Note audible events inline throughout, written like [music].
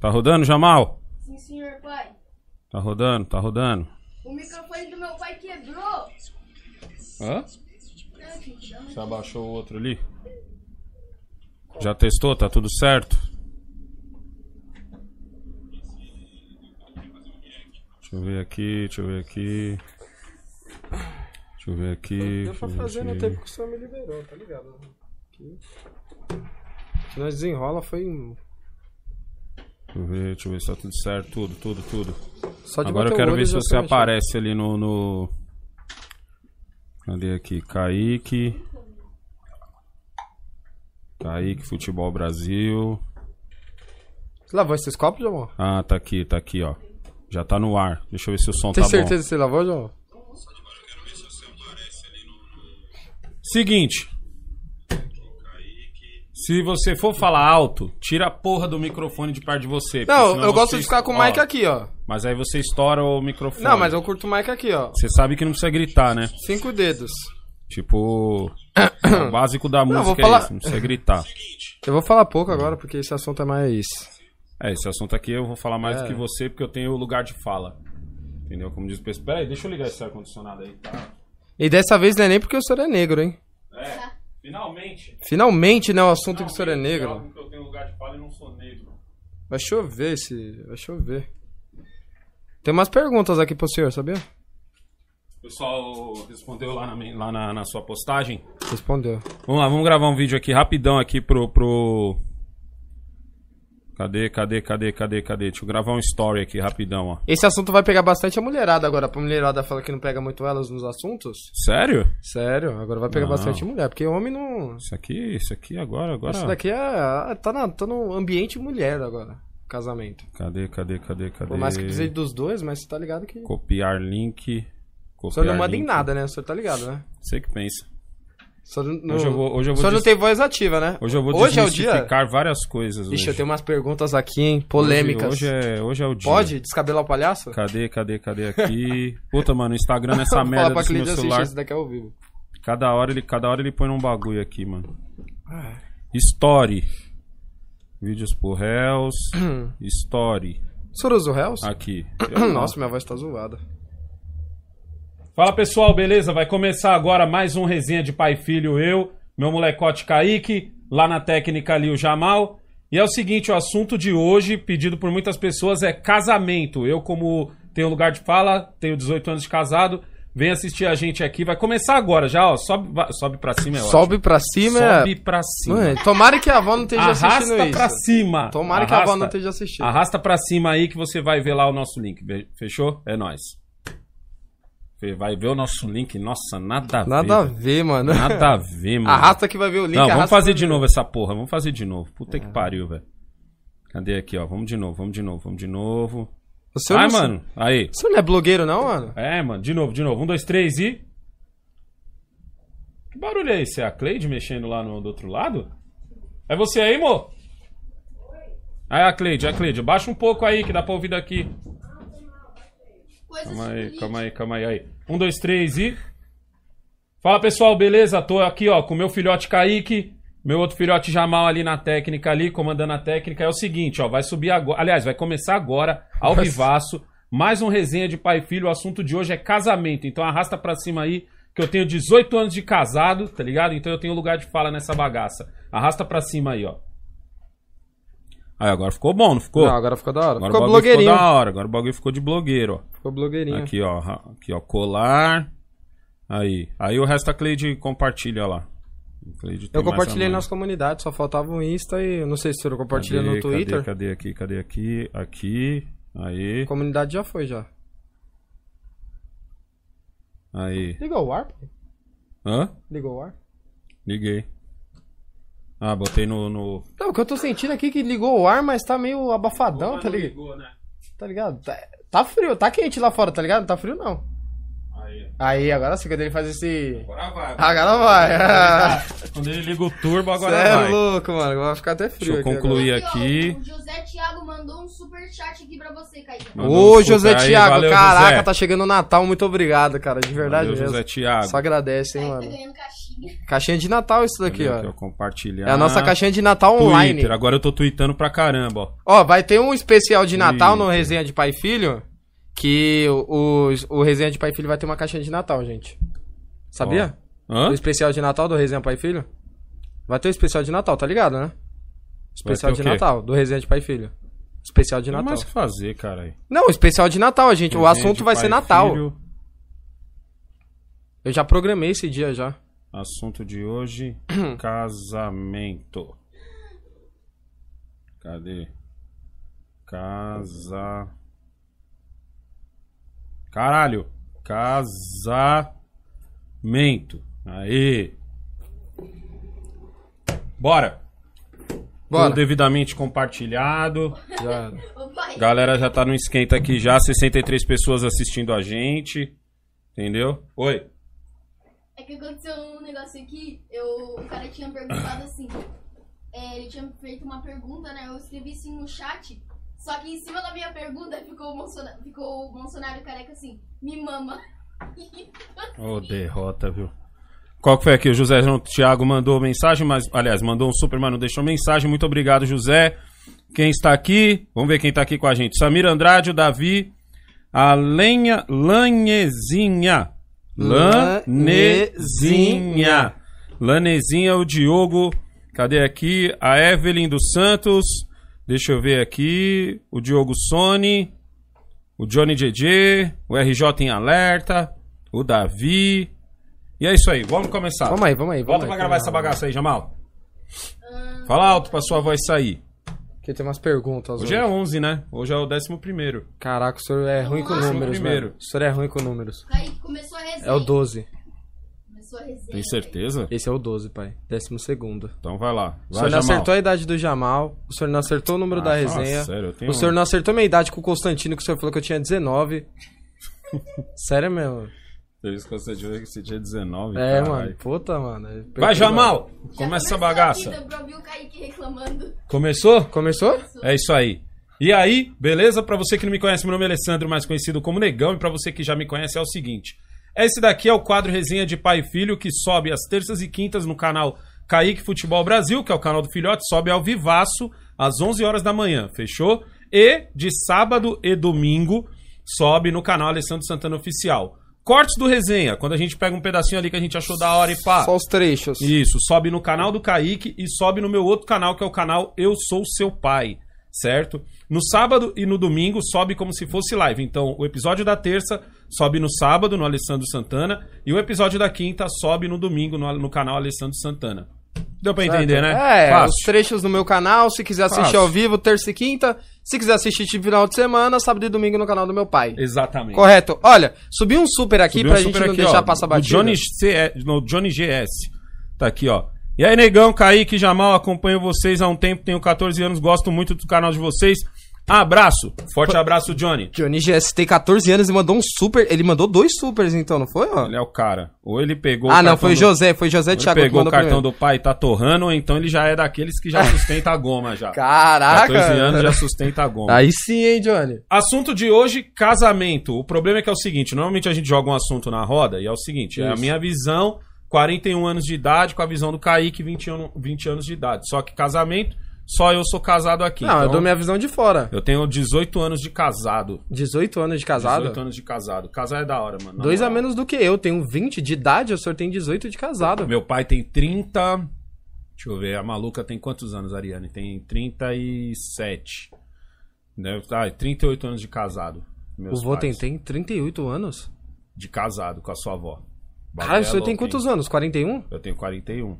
Tá rodando, Jamal? Sim, senhor pai. Tá rodando, tá rodando. O microfone do meu pai quebrou. Hã? Você abaixou o outro ali? Já testou? Tá tudo certo? Deixa eu ver aqui, deixa eu ver aqui. Deixa eu ver aqui. Deu deixa pra eu ver fazer no tempo que o senhor me liberou, tá ligado? Aqui. Se nós desenrola foi em- Deixa eu ver, deixa eu ver se tá tudo certo. Tudo, tudo, tudo. só de Agora eu quero ver se você aparece ali no, no. Cadê aqui? Kaique. Kaique, Futebol Brasil. Você lavou esses copos, João? Ah, tá aqui, tá aqui, ó. Já tá no ar. Deixa eu ver se o som Tem tá certeza que você lavou, João? bom. Seguinte. Se você for falar alto, tira a porra do microfone de perto de você. Não, eu gosto de ficar com o ó, mic aqui, ó. Mas aí você estoura o microfone. Não, mas eu curto o mic aqui, ó. Você sabe que não precisa gritar, né? Cinco dedos. Tipo, [coughs] o básico da Não, música vou falar- é isso, não precisa gritar. Eu vou falar pouco agora, porque esse assunto é mais. É, esse assunto aqui eu vou falar mais É. do que você, porque eu tenho o lugar de fala. Entendeu? Como diz o pessoal. Pera aí, deixa eu ligar esse ar-condicionado aí, tá? E dessa vez não é nem porque o senhor é negro, hein? É, finalmente. Finalmente, né? O assunto que o senhor é Finalmente, negro. eu tenho lugar de fala e não sou negro. Vai chover esse. Vai chover. Tem umas perguntas aqui pro senhor, sabia? O pessoal respondeu lá, na, lá na, na sua postagem. Respondeu. Vamos lá, vamos gravar um vídeo aqui rapidão aqui pro, pro... Cadê, cadê, cadê, cadê, cadê? Deixa eu gravar um story aqui rapidão, ó. Esse assunto vai pegar bastante a mulherada agora. Pra mulherada falar que não pega muito elas nos assuntos. Sério? Sério, agora vai pegar Não. bastante mulher. Porque homem não. Isso aqui, isso aqui agora, agora... Isso daqui é. Tá, na, tá no ambiente mulher agora. Casamento. Cadê, cadê, cadê, cadê? Por mais que precise dos dois, mas você tá ligado que. Copiar link. O Copiar senhor não manda em link. nada, né? O senhor tá ligado, né? Você que pensa. O senhor não, Hoje eu vou- hoje eu vou não des- tem voz ativa, né? Hoje eu vou Hoje é o dia? desmistificar várias coisas. Ixi, hoje. eu tenho umas perguntas aqui, hein? Polêmicas. Hoje, hoje é, hoje é o dia. Pode descabelar o palhaço? Cadê, cadê, cadê aqui? Puta, mano, o Instagram nessa [laughs] Fala merda desse meu celular. esse daqui é ao vivo. Cada hora ele, cada hora ele põe num bagulho aqui, mano. Story. Vídeos por réus. [clears throat] Story. O senhor usa o Hells? Aqui. [clears throat] Eu- Nossa, minha voz tá zoada. Fala pessoal, beleza? Vai começar agora mais um resenha de pai e filho, eu, meu molecote Kaique, lá na técnica ali o Jamal. E é o seguinte, o assunto de hoje, pedido por muitas pessoas, é casamento. Eu, como tenho lugar de fala, tenho 18 anos de casado, vem assistir a gente aqui. Vai começar agora já, ó. Sobe, sobe pra cima, é Sobe pra cima Sobe pra cima. Mano, tomara que a avó não esteja assistindo Arrasta isso. pra cima. Tomara que a avó Arrasta- não esteja assistindo. Arrasta pra cima aí que você vai ver lá o nosso link. Fechou? É nóis. Vai ver o nosso link. Nossa, nada a Nada a ver. ver, mano. Nada a ver, [laughs] mano. Arrasta que vai ver o link. Não, vamos fazer de ver. novo essa porra. Vamos fazer de novo. Puta que pariu, velho. Cadê aqui, ó? Vamos de novo, vamos de novo, vamos de novo. O senhor Vai, não- mano. Aí. O senhor não é blogueiro, não, mano? É, mano. De novo, de novo. Um, dois, três e... Que barulho é esse? É a Cleide mexendo lá no do outro lado? É você aí, mo? É a Cleide, é a Cleide. Baixa um pouco aí, que dá pra ouvir daqui. Coisas Calma aí, calma aí, calma aí, aí. Um, dois, três e. Fala pessoal, beleza? Tô aqui, ó, com meu filhote Kaique, meu outro filhote Jamal ali na técnica, ali, comandando a técnica. É o seguinte, ó, vai subir agora. Aliás, vai começar agora, ao Nossa. vivaço. Mais um resenha de pai e filho. O assunto de hoje é casamento. Então arrasta pra cima aí, que eu tenho 18 anos de casado, tá ligado? Então eu tenho lugar de fala nessa bagaça. Arrasta pra cima aí, ó. Aí, agora ficou bom, não ficou? Não, agora ficou da hora. Agora ficou o bagulho blogueirinho. ficou da hora. Agora o bagulho ficou de blogueiro, ó. Ficou blogueirinho. Aqui, ó. Aqui, ó. Colar. Aí. Aí o resto a Cleide compartilha lá. Eu compartilhei nas comunidades, só faltava o Insta e eu não sei se o senhor compartilha Cadê, no Twitter. Cadê, cadê aqui? Cadê aqui? Aqui. Aí. Comunidade já foi, já. Aí. Ligou o ar? pô? Hã? Ligou o ar? Liguei. Ah, botei no. no... Não, o que eu tô sentindo aqui é que ligou o ar, mas tá meio abafadão, tá ligado? ligou, né? Tá ligado? Tá, tá frio, tá quente lá fora, tá ligado? Não tá frio não. Aí. Aí, agora sim, quando ele faz esse. Agora vai. Agora vai. [laughs] Quando ele liga o turbo, agora Cê é vai. louco, mano. Vai ficar até frio Deixa eu aqui concluir Aqui. O José Thiago mandou um super chat aqui pra você. Mandou Ô, um José super Thiago, valeu, caraca, José. tá chegando o Natal, muito obrigado, cara, de verdade Valeu, mesmo. José Thiago. Só agradece, hein, tá mano. ganhando caixinha. Caixinha de Natal isso daqui, Cadê aqui, ó. compartilhar. É a nossa caixinha de Natal online. Twitter. Agora eu tô tweetando pra caramba, ó. Ó, vai ter um especial de Natal no Twitter. Resenha de Pai e Filho. Que o, o, o Resenha de Pai e Filho vai ter uma caixinha de Natal, gente. Sabia? Hã? O especial de Natal do Resenha Pai e Filho? Vai ter o especial de Natal, tá ligado, né? Especial o de? Natal, do Resenha de Pai e Filho. Especial de Não Natal. mais o que fazer, cara. Não, especial de Natal, gente. o Resenha assunto de vai ser Natal. filho. Eu já programei esse dia já. Assunto de hoje: [clears throat] casamento. Cadê? Casa. Caralho! Casamento. Aê! Bora! Bora. Tudo devidamente compartilhado. Já. Galera já tá no esquenta aqui já, 63 pessoas assistindo a gente. Entendeu? Oi. É que aconteceu um negócio aqui, eu, o cara tinha perguntado assim, é, ele tinha feito uma pergunta, né? Eu escrevi assim no chat, só que em cima da minha pergunta ficou o Bolsonaro, ficou o Bolsonaro careca assim, me mama. [laughs] Ô, derrota, viu? Qual que foi aqui? O José João Thiago mandou mensagem, mas, aliás, mandou um super, mas não deixou mensagem. Muito obrigado, José. Quem está aqui? Vamos ver quem está aqui com a gente. Samir Andrade, o Davi, a Lenha Lanhezinha. Lanezinha. Lanezinha, o Diogo. Cadê aqui? A Evelyn dos Santos. Deixa eu ver aqui. O Diogo Sony. O Johnny JJ. O RJ em alerta. O Davi. E é isso aí, vamos começar. Vamos aí, vamos aí. Volta vamos pra aí. gravar essa bagaça aí, Jamal. Fala alto pra sua voz sair. Aqui tem umas perguntas. Hoje é 11, né? Hoje é o 11 primeiro. Caraca, o senhor é ruim com números, primeiro. velho. O senhor é ruim com números. Kaique começou a resenha. É o 12. Começou a resenha. Tem certeza? Esse é o 12, pai. Décimo segundo. Então vai lá. O Vai, senhor não Jamal. acertou a idade do Jamal. O senhor não acertou o número Ah, da resenha. sério, eu tenho O senhor não acertou minha idade com o Constantino, que o senhor falou que eu tinha 19. [laughs] Sério mesmo? Isso que você tinha- que você tinha 19. É, caralho. mano. Puta, mano. é Vai. Jamal! Começa essa começou a bagaça. Começou? Começou? É isso aí. E aí, beleza? Pra você que não me conhece, meu nome é Alessandro, mais conhecido como Negão. E pra você que já me conhece, é o seguinte. Esse daqui é o quadro Resenha de Pai e Filho, que sobe às terças e quintas no canal Kaique Futebol Brasil, que é o canal do Filhote, sobe ao vivaço às 11 horas da manhã, fechou? E de sábado e domingo sobe no canal Alessandro Santana Oficial. Cortes do Resenha, quando a gente pega um pedacinho ali que a gente achou da hora e pá. Só os trechos. Isso, sobe no canal do Kaique e sobe no meu outro canal, que é o canal Eu Sou Seu Pai, certo? No sábado e no domingo sobe como se fosse live. Então, o episódio da terça sobe no sábado, no Alessandro Santana, e o episódio da quinta sobe no domingo, no, no canal Alessandro Santana. Deu pra entender, né? É, Fácil. os trechos no meu canal. Se quiser assistir Fácil. ao vivo, terça e quinta. Se quiser assistir de final de semana, sábado e domingo no canal do meu pai. Exatamente. Correto. Olha, subi um super aqui Subiu um pra gente super não aqui, deixar ó, passar batida. Johnny, C, no Johnny GS. Tá aqui, ó. E aí, negão, Kaique, Jamal, acompanho vocês há um tempo, tenho 14 anos, gosto muito do canal de vocês. Abraço. Forte abraço, Johnny. Johnny GS tem 14 anos e mandou um super. Ele mandou dois supers, então, não foi? Ó? Ele é o cara. Ou ele pegou Ah, não, foi o do- José, foi José Ele Thiago que pegou o cartão primeiro. do pai e tá torrando, ou então ele já é daqueles que já [laughs] sustenta a goma já. Caraca! 14 anos já sustenta a goma. Aí sim, hein, Johnny? Assunto de hoje, casamento. O problema é que é o seguinte, normalmente a gente joga um assunto na roda e é o seguinte, é a Isso. minha visão, 41 anos de idade, com a visão do Kaique, 20, ano, 20 anos de idade. Só que casamento, só eu sou casado aqui. Não, eu Então, dou minha visão de fora. eu tenho 18 anos de casado. 18 anos de casado? 18 anos de casado. Casar é da hora, mano. Dois a moral. menos do que eu. Tenho 20 de idade, o senhor tem 18 de casado. Meu pai tem 30. Deixa eu ver, a maluca tem quantos anos, Ariane? Tem 37. Deve, ah, 38 anos de casado. Meus o vô tem, tem 38 anos? De casado com a sua avó. Cara, o é senhor tem quantos hein? anos? 41? Eu tenho 41.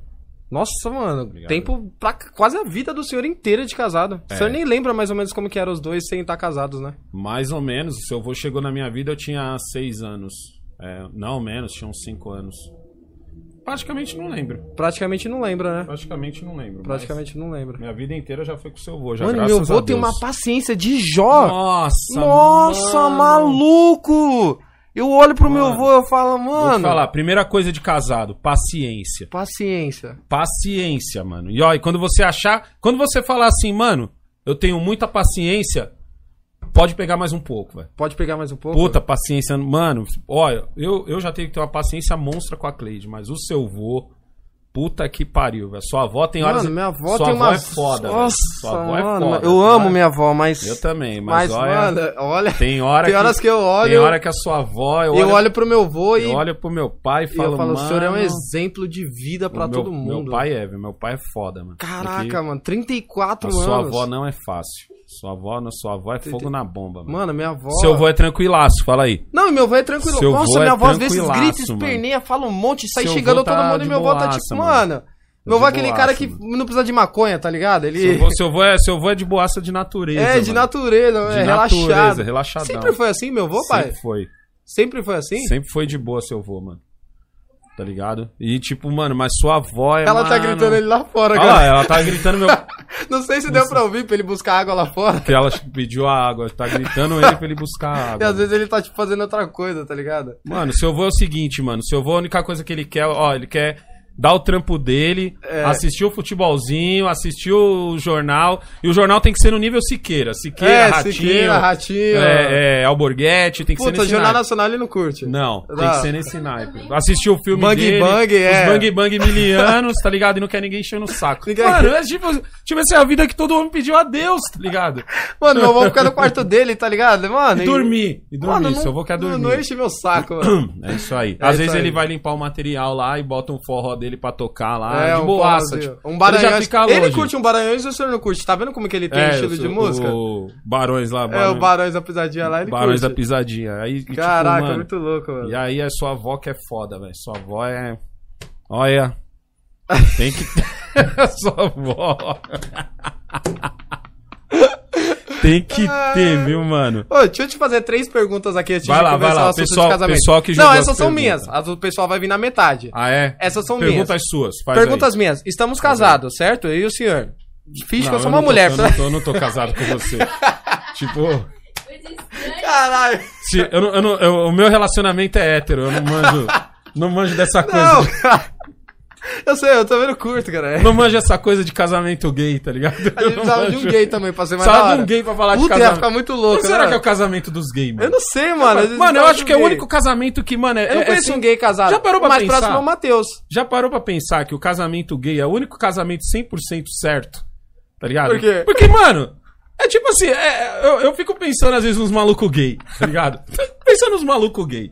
Nossa, mano, Obrigado. tempo pra quase a vida do senhor inteira de casado. É. O senhor nem lembra mais ou menos como que eram os dois sem estar casados, né? Mais ou menos. O seu avô chegou na minha vida, eu tinha 6 anos. É, não, menos, tinha uns 5 anos. Praticamente não lembro. Praticamente não lembra, né? Praticamente não lembro. Praticamente não lembra. Minha vida inteira já foi com o seu avô, já Mano, meu avô tem uma paciência de Jó. Nossa, Nossa, mano. maluco! Eu olho pro meu Mano, avô e eu falo, Vou mano. te falar, primeira coisa de casado, paciência. Paciência. Paciência, mano. E ó, e quando você achar, quando você falar assim, mano, eu tenho muita paciência, pode pegar mais um pouco, velho. Pode pegar mais um pouco? Puta paciência, mano. Olha, eu, eu já tenho que ter uma paciência monstra com a Cleide, mas o seu vô, Puta que pariu, velho. Sua avó tem horas. Mano, minha avó sua tem avó uma... é foda. Nossa, Sua avó é mano, foda. Eu amo é- minha avó, mas... Eu também, mas, Mas, olha. mano, olha... Tem hora Tem que, horas que eu olho... Tem hora que a sua avó. Eu, Eu olho, olho pro meu avô e... eu olho pro meu pai e e falo, eu falo, o senhor é um "Mano, exemplo de vida pra o todo mundo. Meu pai é, velho. Meu pai é foda, mano. Caraca, Porque mano, 34 A anos. sua avó não é fácil. Sua avó, não, sua avó é fogo na bomba, mano. Mano, minha avó... Seu avô é tranquilaço, fala aí. Não, meu avô é tranquilo. Seu Nossa, vô é minha avó às vezes grita, esperneia, fala um monte, sai Seu xingando tá todo mundo e meu avô tá tipo, mano. mano... Meu avô é aquele boaça, cara que mano. não precisa de maconha, tá ligado? Ele... Seu avô, seu avô é, seu avô é de boaça de natureza. É, de mano. natureza, De é natureza, relaxado. relaxadão. Sempre foi assim, meu avô, pai? Sempre foi. Sempre foi assim? Sempre foi de boa, seu avô, mano. Tá ligado? E tipo, mano, mas sua avó é. Ela tá mano- gritando ele lá fora, cara. ela tá gritando meu. [laughs] Não sei se deu pra ouvir pra ele buscar água lá fora. que ela pediu a água. Tá gritando ele pra ele buscar a [laughs] E água. às vezes ele tá, tipo, fazendo outra coisa, tá ligado? Mano, seu avô é o seguinte, mano. Seu avô, a única coisa que ele quer, ó, ele quer dar o trampo dele, É. assistir o futebolzinho, assistir o jornal. E o jornal tem que ser no nível Siqueira. Siqueira, É, Ratinho. Siqueira, Ratinho. É, é, Alborguete, tem que ser Puta, nesse Jornal naipe. Nacional ele não curte. Não, tem que ser nesse naipe. Assistir o filme Bang dele, Bang, é. os Bang Bang milianos, tá ligado? E não quer ninguém enchendo o saco. Ninguém- Mano, é tipo, tipo assim, a vida que todo homem pediu a Deus, tá ligado? Mano, meu avô fica no quarto dele, tá ligado? Mano, E dormir, e dormir, Mano, seu avô quer não, dormir. não enche meu saco, mano. [clears throat] É isso aí. É Às isso vezes aí. ele vai limpar o material lá e bota um forró dele pra tocar lá, É, de um boaça. forrozinho. Tipo, Um ele Baranhões. Ele longe. curte um Baranhões ou o senhor não curte? Tá vendo como que ele tem É, estilo de música? O Barões lá, É, o Barões da Pisadinha lá, ele Barões da curte. Pisadinha. Aí, e, tipo, Caraca, mano, muito louco, mano. E aí é sua avó que é foda, velho. Sua avó é. Olha. [laughs] Tem que. [laughs] sua avó. [laughs] Tem que ter, viu, mano? Ô, deixa eu te fazer três perguntas aqui antes Vai de lá, vai lá. o assunto Pessoal- de casamento. pessoal que Não, essas as são perguntas. minhas. As do pessoal vai vir na metade. Ah, é? Essas são Perguntas minhas. suas. Faz Perguntas aí. minhas. Estamos casados, certo? Eu e o senhor. Finge que eu sou uma tô- mulher. Eu não, [laughs] tô, eu não tô casado com você. [laughs] tipo. Caralho. se, eu eu eu- o meu relacionamento é hétero. Eu não manjo. [laughs] Não manjo dessa coisa. Não, cara. Eu sei, eu tô vendo curto, cara. Não manjo essa coisa de casamento gay, tá ligado? A gente precisava de um gay também pra ser mais Precisava de um gay pra falar de Puta, ia casamento. ficar muito louco, Qual será né? que é o casamento dos gays, mano? Eu não sei, mano. vezes Mano, eu acho que é o único casamento que, mano, é, Eu não é conheço assim- um gay casado. Já parou pra o mais pensar? próximo é o Matheus. Já parou pra pensar que o casamento gay é o único casamento 100% certo? Tá ligado? Por quê? Porque, mano, é tipo assim, é- eu, eu fico pensando às vezes nos malucos gay, tá ligado? [laughs] pensando nos malucos gay.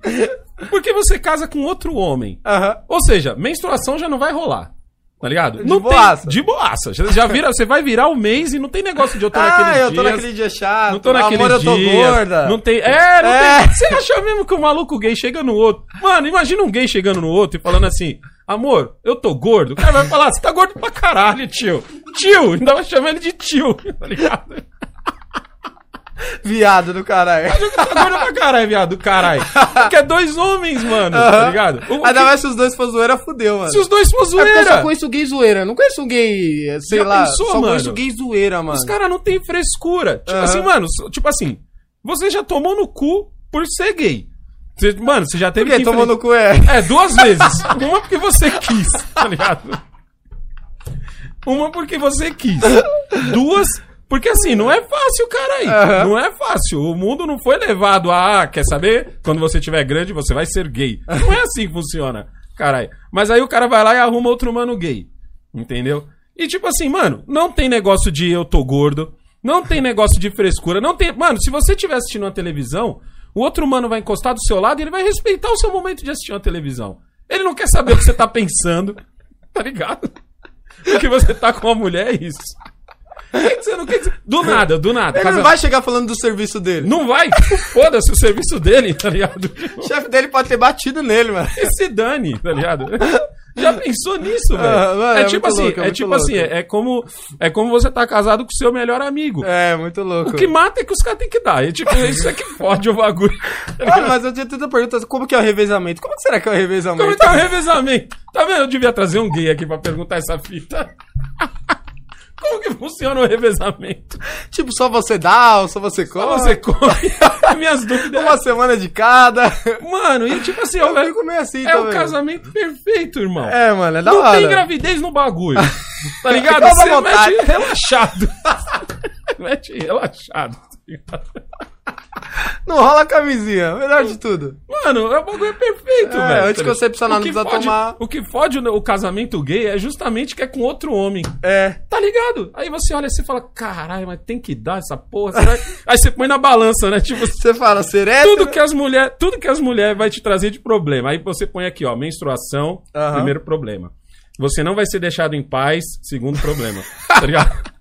Porque você casa com outro homem. Aham. Ou seja, menstruação já não vai rolar. Tá ligado? De não boaça. Tem, de boaça. Já, vira, você vai virar o mês e não tem negócio de eu tô [laughs] Ah, naquele eu tô dias, naquele dia chato. Não tô naquele Amor, eu tô gorda. Não tem. É, não É. tem. Você acha mesmo que o maluco gay chega no outro? Mano, imagina um gay chegando no outro e falando assim: Amor, eu tô gordo. O cara vai falar: Você tá gordo pra caralho, tio. Tio, ainda vai chamar ele de tio, [laughs] tá ligado? Viado do caralho. Tá gordo pra caralho, viado, do caralho. Porque é dois homens, mano, tá ligado? O- Ainda mais se os dois for zoeira, fudeu, mano. se os dois for É porque eu zoeira. só conheço gay zoeira. Não conheço um gay, eh, sei Já lá. pensou, só mano? conheço gay zoeira, mano. Os caras não tem frescura. Tipo assim, mano, tipo assim, você já tomou no cu por ser gay. Você- mano, você já Por teve quê? que Tomou no cu é. É, duas vezes. Uma porque você quis, tá ligado? Uma porque você quis. Duas, porque assim, não é fácil, cara aí. Aham. Não é fácil. O mundo não foi levado a, ah, quer saber? Quando você tiver grande, você vai ser gay. Não é assim que funciona, caralho. Mas aí o cara vai lá e arruma outro mano gay. Entendeu? E tipo assim, mano, não tem negócio de eu tô gordo. Não tem negócio de frescura. Não tem. Mano, se você estiver assistindo uma televisão, o outro mano vai encostar do seu lado e ele vai respeitar o seu momento de assistir uma televisão. Ele não quer saber o que você tá pensando. [laughs] Tá ligado? Porque você tá com uma mulher, é isso. Do nada, do nada. Ele Casa- não vai chegar falando do serviço dele. Não vai? Foda-se o serviço dele, tá ligado? O chefe dele pode ter batido nele, mano. Que se dane, tá ligado? Já pensou nisso, velho? Ah, é, é tipo assim, louco, é é, tipo louco. assim, é, é como é como você tá casado com o seu melhor amigo. É, muito louco. O que mata é que os caras têm que dar. É tipo, isso é que fode o bagulho. Mano, mas eu tinha tanta pergunta, como que é o revezamento? Como que será que é o revezamento? Como é que é o revezamento? Tá vendo? Eu devia trazer um gay aqui pra perguntar essa fita. Como que funciona o revezamento? Tipo, só você dá ou só você come? Como você come? [laughs] Minhas dúvidas. Uma semana de cada. Mano, e tipo assim, Eu ó, fico meio assim é o também. casamento perfeito, irmão. É, mano, é da Não hora. tem gravidez no bagulho. [laughs] Tá ligado? Você vontade. mete relaxado. [laughs] mete relaxado. Tá? Não rola camisinha, melhor de tudo. Mano, é o bagulho é perfeito, É, velho. anticoncepcional O que não precisa fode- tomar. O que fode o, o casamento gay é justamente que é com outro homem. É. Tá ligado? Aí você olha e fala, caralho, mas tem que dar essa porra. será que-" [laughs] Aí você põe na balança, né? Tipo, Você fala, ser hétero? tudo que as mulheres, tudo que as mulheres vai te trazer de problema. Aí você põe aqui, ó, menstruação, primeiro problema. Você não vai ser deixado em paz, segundo problema. tá ligado? [laughs]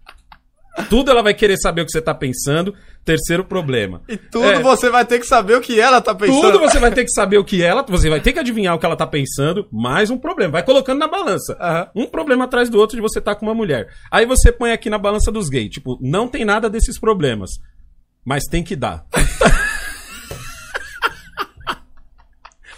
Tudo ela vai querer saber o que você tá pensando, terceiro problema. E tudo É. você vai ter que saber o que ela tá pensando. Tudo você vai ter que saber o que ela, você vai ter que adivinhar o que ela tá pensando, mais um problema. Vai colocando na balança. Aham. Um problema atrás do outro de você estar com uma mulher. Aí você põe aqui na balança dos gays, tipo, não tem nada desses problemas, mas tem que dar. [laughs]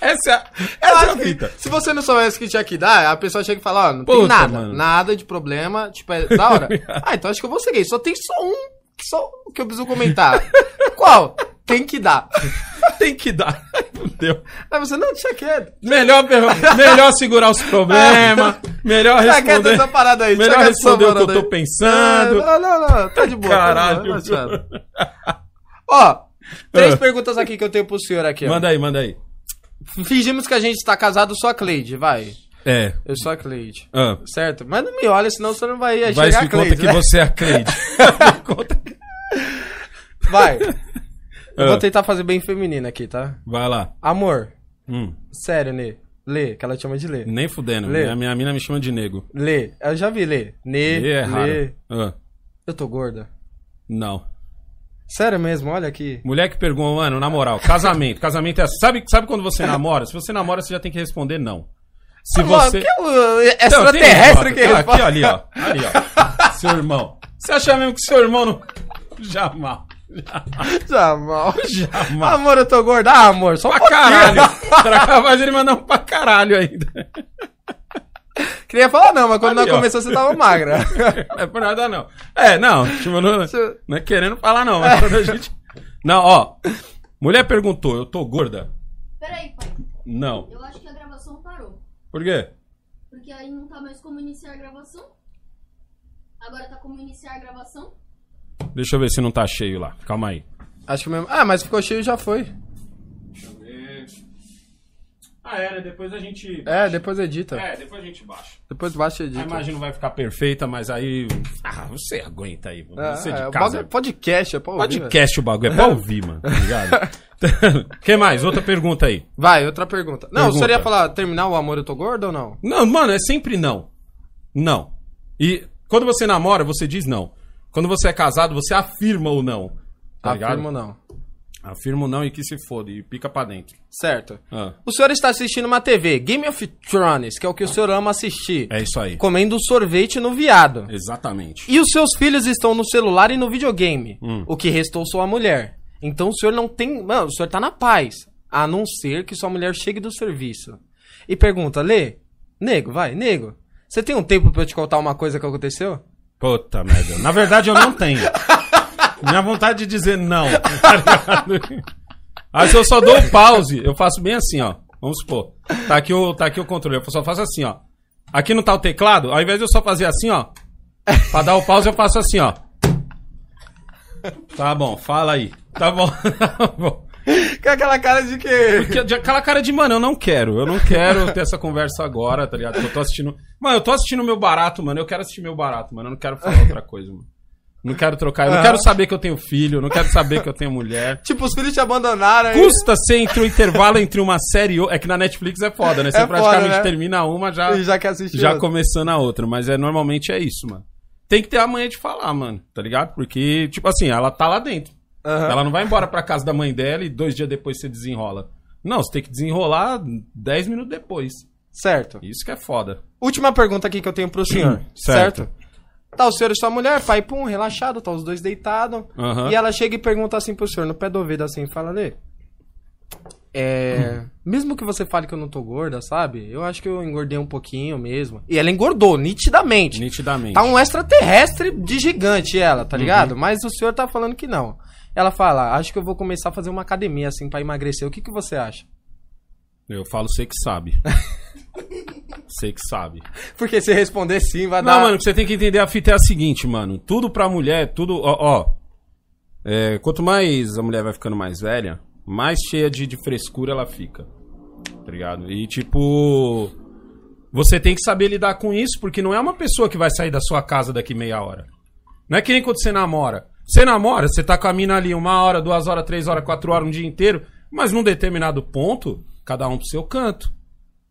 essa é, essa é a que fita. se você não soubesse que tinha que dar, a pessoa chega e fala, ó, não tem Puta, nada, mano. nada de problema, tipo, é da hora. [laughs] ah, então acho que eu vou gay. Só tem só um, só o que eu preciso comentar. Qual? Tem que dar. [laughs] Tem que dar. Fudeu. Aí você, não, deixa quieto. Melhor, melhor segurar os problemas, [laughs] melhor Deixa quieto responder. essa parada aí. Melhor responder o que eu tô pensando. É, não, não, não, tá de boa. Caralho. Tá boa, relaxado. Ó, três Ah. perguntas aqui que eu tenho pro senhor aqui. Manda aí, manda aí. Fingimos que a gente tá casado, só a Cleide, vai. É. Eu sou a Cleide. Ah. Certo? Mas não me olha, senão você não vai Vai chegar se a conta Cleide. que né? você é a Cleide. [laughs] Conta- Vai. Eu Ah. vou tentar fazer bem feminino aqui, tá? Vai lá. Amor, Hum, sério, Nê. Lê, que ela chama de Lê. nem fudendo. Lê. Minha, minha mina me chama de nego. Lê. Eu já vi Lê. Nê, E é. Lê. Ah, Eu tô gorda. não. Sério mesmo, olha aqui. Mulher que pergunta, mano, na moral, casamento. Casamento é. Sabe, sabe quando você namora? Se você namora, você já tem que responder não. Se você. Que é o Não, tem extraterrestre que responde. Aqui, ali, ó. Ali, ó. Seu irmão. Você acha mesmo que seu irmão não. Jamais. Jamal. Jamais. Amor, eu tô gorda. Ah, amor, só um Pra pouquinho. caralho. [laughs] Capaz de ele mandar um pra caralho ainda. Queria falar não, mas quando Ali, nós ó. começou você tava magra. [laughs] Não é por nada, não. É, não. Tipo, não, [laughs] Isso- não é querendo falar, não. Mas quando a gente. Não, ó. Mulher perguntou, eu tô gorda? Peraí, pai. Não. Eu acho que a gravação parou. Por quê? Porque aí não tá mais como iniciar a gravação. Agora tá como iniciar a gravação. Deixa eu ver se não tá cheio lá. Calma aí. Acho que mesmo. Ah, mas ficou cheio e já foi. Ah, é, né? Depois a gente. É, depois edita. É, depois a gente baixa. Depois baixa e A edita. imagem não vai ficar perfeita, mas aí. Ah, você aguenta aí. É, Você de é, casa. é podcast, é pra ouvir. velho. Podcast o bagulho, é pra ouvir, mano. Tá ligado? [laughs] que mais? Outra pergunta aí. Vai, outra pergunta. Não, Pergunta. você ia falar, terminar o amor eu tô gordo ou não? Não, mano, é sempre não. Não. E quando você namora, você diz não. Quando você é casado, você afirma o não. Tá ligado? Afirmo não. Afirma o não e que se foda. E pica pra dentro. Certo. Ah, O senhor está assistindo uma TV, Game of Thrones, que é o que o senhor ama assistir. é isso aí. Comendo sorvete no viado. Exatamente. E os seus filhos estão no celular e no videogame. Hum. O que restou sua mulher. Então o senhor não tem. Mano, o senhor tá na paz. A não ser que sua mulher chegue do serviço. E pergunta, Lê, nego, vai, nego. Você tem um tempo pra eu te contar uma coisa que aconteceu? Puta merda. Na verdade, eu não tenho. [laughs] Minha vontade de dizer não. [laughs] Tá? Aí se eu só dou o pause, eu faço bem assim, ó. Vamos supor. Tá aqui o, tá aqui o controle. Eu só faço assim, ó. Aqui não tá o teclado, ao invés de eu só fazer assim, ó. Pra dar o pause, eu faço assim, ó. Tá bom, fala aí. Tá bom. [laughs] Tá bom. Com aquela cara de que. Porque de- Aquela cara de, mano, eu não quero. Eu não quero ter essa conversa agora, tá ligado? Eu tô assistindo. Mano, eu tô assistindo meu barato, mano. Eu quero assistir meu barato, mano. Eu não quero falar outra coisa, mano. Não quero trocar. Eu não quero saber que eu tenho filho. Não quero saber que eu tenho mulher. [laughs] Tipo, os filhos te abandonaram aí. Custa ser entre o intervalo entre uma série e outra. É que na Netflix é foda, né? Você É foda, praticamente né? termina uma já, E já quer já outra. começando a outra. Mas é normalmente é isso, mano. Tem que ter a manha de falar, mano. Tá ligado? Porque, tipo assim, ela tá lá dentro. Aham. Ela não vai embora pra casa da mãe dela e dois dias depois você desenrola. Não, você tem que desenrolar dez minutos depois. Certo. Isso que é foda. Última pergunta aqui que eu tenho pro senhor. Certo. certo. Tá o senhor e sua mulher, pai, pum, relaxado, tá os dois deitados. E ela chega e pergunta assim pro senhor, no pé do ouvido, assim, fala, Lê. É. Mesmo que você fale que eu não tô gorda, sabe? Eu acho que eu engordei um pouquinho mesmo. E ela engordou, nitidamente. Nitidamente. Tá um extraterrestre de gigante ela, tá ligado? Uhum. Mas o senhor tá falando que não. Ela fala, acho que eu vou começar a fazer uma academia, assim, pra emagrecer. O que, que você acha? Eu falo, sei que sabe. [laughs] sei que sabe. Porque se responder sim, vai Não, dar. mano, o que você tem que entender a fita é a seguinte, mano. Tudo pra mulher, tudo. Ó, ó. É, quanto mais a mulher vai ficando mais velha, mais cheia de, de frescura ela fica. Tá ligado? E tipo. Você tem que saber lidar com isso, porque não é uma pessoa que vai sair da sua casa daqui meia hora. Não é que nem quando você namora. Você namora, você tá com a mina ali uma hora, duas horas, três horas, quatro horas, um dia inteiro, mas num determinado ponto, cada um pro seu canto.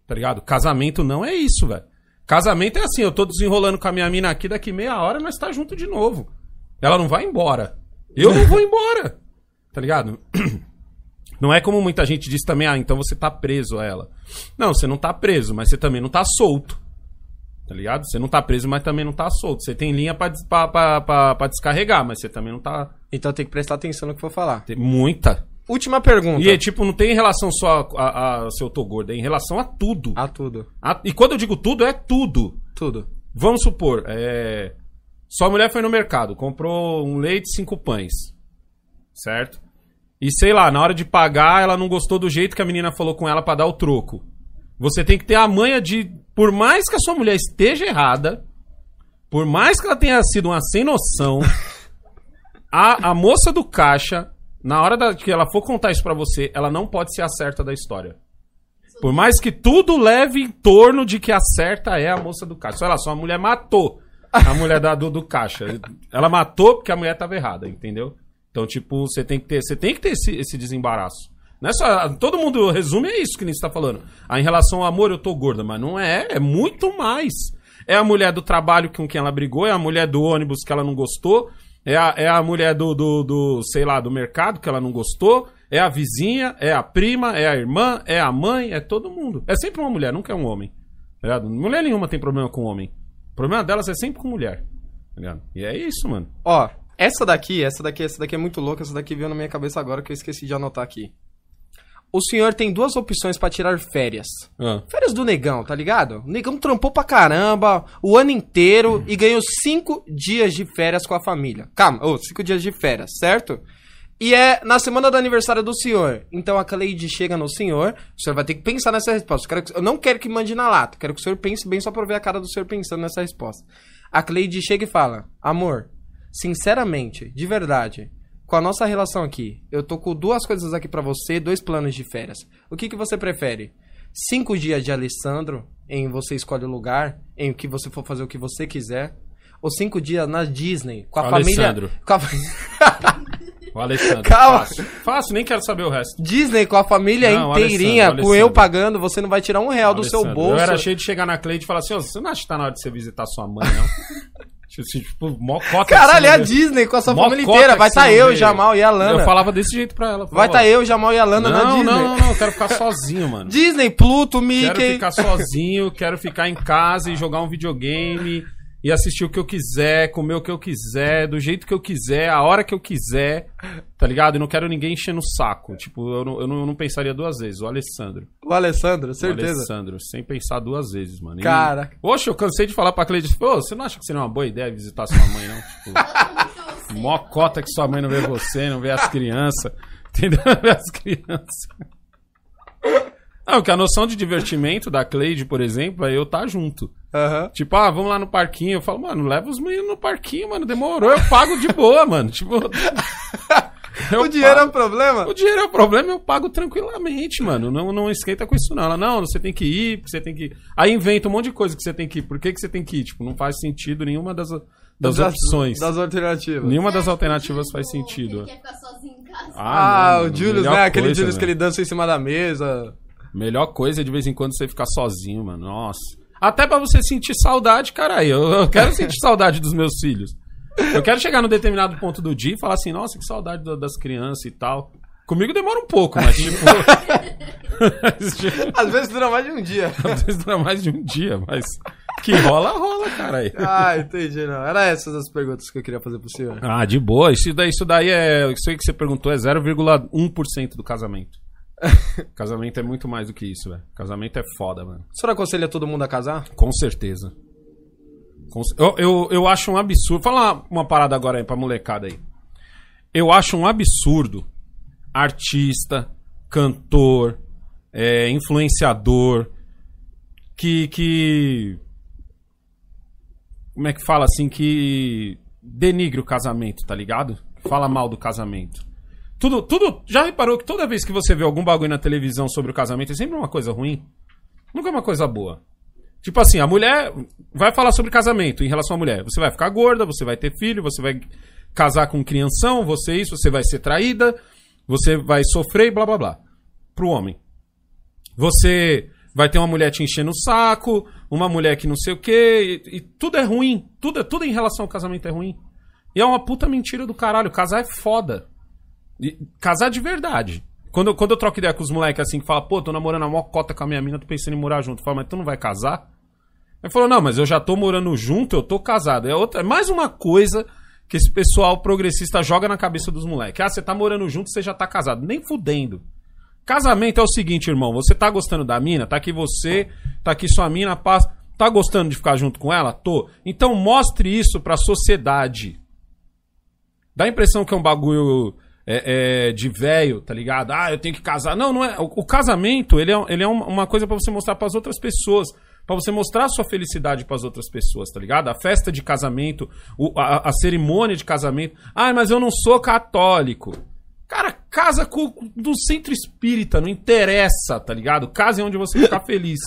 Tá ligado? Casamento não é isso, velho. Casamento é assim, eu tô desenrolando com a minha mina aqui, daqui meia hora nós tá junto de novo. Ela não vai embora. Eu não vou embora. [laughs] Tá ligado? [clears throat] Não é como muita gente diz também, ah, então você tá preso a ela. Não, você não tá preso, mas você também não tá solto. Tá ligado? Você não tá preso, mas também não tá solto. Você tem linha pra, des- pra, pra, pra, pra descarregar, mas você também não tá. Então tem que prestar atenção no que for falar. Tem muita. Última pergunta. E é tipo, não tem em relação só a, a, a se eu tô gordo, é em relação a tudo. A tudo. A- e quando eu digo tudo, é tudo. Tudo. Vamos supor, é... sua mulher foi no mercado, comprou um leite e cinco pães. Certo? E sei lá, na hora de pagar, ela não gostou do jeito que a menina falou com ela pra dar o troco. Você tem que ter a manha de. Por mais que a sua mulher esteja errada, por mais que ela tenha sido uma sem noção, [laughs] a, a moça do caixa, na hora da, que ela for contar isso pra você, ela não pode ser a certa da história. Por mais que tudo leve em torno de que a certa é a moça do caixa. Sei lá, sua mulher matou a mulher da, do, do caixa. Ela matou porque a mulher tava errada, entendeu? Então, tipo, você tem que ter, você tem que ter esse, esse desembaraço. Não é só, todo mundo resume é isso que nem você tá falando. Ah, em relação ao amor, eu tô gorda, mas não é, é muito mais. É a mulher do trabalho com quem ela brigou, é a mulher do ônibus que ela não gostou, é a, é a mulher do, do, do, sei lá, do mercado que ela não gostou, é a vizinha, é a prima, é a irmã, é a mãe, é todo mundo. É sempre uma mulher, nunca é um homem. Tá? Mulher nenhuma tem problema com homem. O problema delas é sempre com mulher. Tá? E é isso, mano. Ó, essa daqui, essa daqui, essa daqui é muito louca, essa daqui veio na minha cabeça agora que eu esqueci de anotar aqui. O senhor tem duas opções pra tirar férias. Ah. Férias do negão, tá ligado? O negão trampou pra caramba o ano inteiro e ganhou cinco dias de férias com a família. Calma, ô, cinco dias de férias, certo? E é na semana do aniversário do senhor. Então a Cleide chega no senhor, o senhor vai ter que pensar nessa resposta. Eu, que- eu não quero que mande na lata, quero que o senhor pense bem só pra ver a cara do senhor pensando nessa resposta. A Cleide chega e fala: Amor, sinceramente, de verdade, com a nossa relação aqui, eu tô com duas coisas aqui pra você, dois planos de férias. O que, que você prefere? Cinco dias de Alessandro, em você escolhe o lugar, em que você for fazer o que você quiser. Ou cinco dias na Disney, com a Alessandro. família. [laughs] Com a... [laughs] O Alexandre. Calma. Fácil. Fácil, nem quero saber o resto. Disney com a família Não, inteirinha, Alessandro, com eu Alessandro. pagando, você não vai tirar um real do seu Alessandro, bolso. Eu era cheio de chegar na Cleide e falar assim, ó, você não acha que tá na hora de você visitar sua mãe, não? [laughs] assim, tipo, mó cota que Caralho, você é a. Disney com a sua família inteira. Vai estar não eu, Jamal e a Lana. Eu falava desse jeito pra ela. Vai estar eu, o Jamal e a Lana na Não, Disney. não, não, não, eu quero ficar sozinho, [laughs] mano. Disney, Pluto, Quero Mickey. ficar sozinho, quero ficar em casa e jogar um videogame e assistir o que eu quiser, comer o que eu quiser, do jeito que eu quiser, a hora que eu quiser, tá ligado? E não quero ninguém enchendo o saco. Tipo, eu não, eu não, eu não pensaria duas vezes. O Alessandro. O Alessandro, O certeza. Alessandro, sem pensar duas vezes, mano. E- Cara. Poxa, eu cansei de falar pra Cleide, pô, você não acha que seria uma boa ideia visitar sua mãe, não? Tipo, [laughs] mó cota que sua mãe não vê você, não vê as crianças. [laughs] Entendeu? Não vê as crianças. Não, que a noção de divertimento da Cleide, por exemplo, é eu estar junto. Aham. Tipo, ah, vamos lá no parquinho. Eu falo, mano, leva os meninos no parquinho, mano. Demorou, eu pago de boa, mano. Tipo. [laughs] eu O dinheiro é um pago. problema? O dinheiro é o problema, eu pago tranquilamente, mano. Não, não esquenta com isso, não. Ela, não, você tem que ir, porque você tem que ir. Aí inventa um monte de coisa que você tem que ir. Por que, que você tem que ir? Tipo, não faz sentido nenhuma das, das opções. Das alternativas. Nenhuma das alternativas que, faz sentdo. Ele quer ficar sozinho em casa. Ah, não, o Julius, né? Aquele coisa, Julius que velho. ele dança em cima da mesa. Melhor coisa é de vez em quando você ficar sozinho, mano. Nossa. Até pra você sentir saudade, caralho. Eu, eu quero [laughs] sentir saudade dos meus filhos. Eu quero chegar num determinado ponto do dia e falar assim, nossa, que saudade da- das crianças e tal. Comigo demora um pouco, mas [laughs] tipo. tipo, Às vezes dura mais de um dia. [laughs] Às vezes dura mais de um dia, mas. Que rola, rola, caralho. ah, entendi, não. Era essas as perguntas que eu queria fazer pro senhor. Ah, de boa. Isso daí, isso daí é. Isso aí que você perguntou é 0,1% do casamento. [laughs] casamento é muito mais do que isso, velho. Casamento é foda, mano. O senhor aconselha todo mundo a casar? Com certeza. Com eu, eu, eu acho um absurdo. Fala uma, uma parada agora aí pra molecada aí. Eu acho um absurdo artista, cantor, é, influenciador que, que. Como é que fala assim? Que denigre o casamento, tá ligado? Fala mal do casamento. Tudo, tudo. Já reparou que toda vez que você vê algum bagulho na televisão sobre o casamento é sempre uma coisa ruim? Nunca é uma coisa boa. Tipo assim, a mulher vai falar sobre casamento em relação à mulher. Você vai ficar gorda, você vai ter filho, você vai casar com crianção, você isso, você vai ser traída, você vai sofrer blá blá blá. Pro homem. Você vai ter uma mulher te enchendo o saco, uma mulher que não sei o quê, e, e tudo é ruim. Tudo, tudo em relação ao casamento é ruim. E é uma puta mentira do caralho. Casar é foda. Casar de verdade. Quando, eu- quando eu troco ideia com os moleques assim, que fala, pô, tô namorando a maior cota com a minha mina, tô pensando em morar junto. Fala, mas tu não vai casar? Ele falou, não, mas eu já tô morando junto, eu tô casado. É, outra, é mais uma coisa que esse pessoal progressista joga na cabeça dos moleques. Ah, você tá morando junto, você já tá casado. Nem fudendo. Casamento é o seguinte, irmão. Você tá gostando da mina? Tá aqui você, tá aqui sua mina, paz. Tá gostando de ficar junto com ela? Tô. Então mostre isso pra sociedade. Dá a impressão que é um bagulho é, é, de velho, tá ligado? Ah, eu tenho que casar. Não, não é. O, o casamento, ele é, ele é uma coisa pra você mostrar pras outras pessoas. Pra você mostrar a sua felicidade pras outras pessoas, tá ligado? A festa de casamento, o- a, a cerimônia de casamento. Ah, mas eu não sou católico. Cara, casa com do centro espírita, não interessa, tá ligado? Case onde você ficar [laughs] feliz,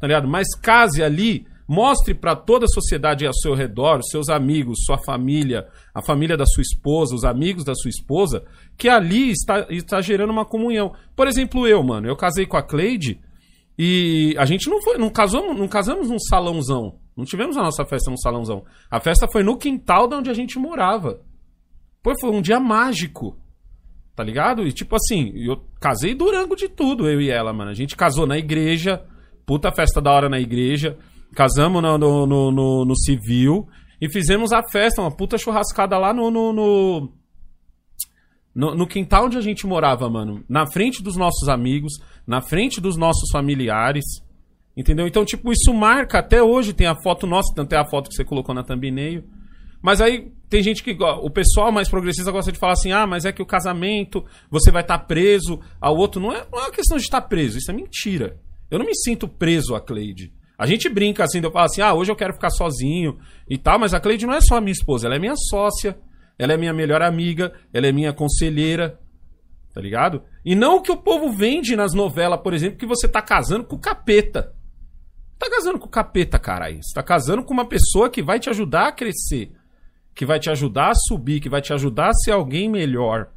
tá ligado? Mas case ali, mostre pra toda a sociedade ao seu redor, os seus amigos, sua família, a família da sua esposa, os amigos da sua esposa, que ali está, está gerando uma comunhão. Por exemplo, eu, mano, eu casei com a Cleide e a gente não foi, não casamos, não casamos num salãozão. Não tivemos a nossa festa num salãozão. A festa foi no quintal de onde a gente morava. Pô, foi um dia mágico. Tá ligado? E tipo assim, eu casei durango de tudo, eu e ela, mano. A gente casou na igreja, puta festa da hora na igreja. Casamos no, no, no, no- civil e fizemos a festa, uma puta churrascada lá no, no, no, no, quintal onde a gente morava, mano. Na frente dos nossos amigos, na frente dos nossos familiares. Entendeu? Então, tipo, isso marca até hoje. Tem a foto nossa, tanto é a foto que você colocou na thumbnail. Mas aí tem gente que. O pessoal mais progressista gosta de falar assim: ah, mas é que o casamento, você vai estar preso ao outro. Não é, não é uma questão de estar preso, isso é mentira. Eu não me sinto preso a Cleide. A gente brinca assim, eu falo assim: ah, hoje eu quero ficar sozinho e tal, mas a Cleide não é só minha esposa, ela é minha sócia, ela é minha melhor amiga, ela é minha conselheira. Tá ligado? E não o que o povo vende nas novelas, por exemplo, que você tá casando com o capeta. Tá casando com o capeta, caralho. Você tá casando com uma pessoa que vai te ajudar a crescer. Que vai te ajudar a subir, que vai te ajudar a ser alguém melhor.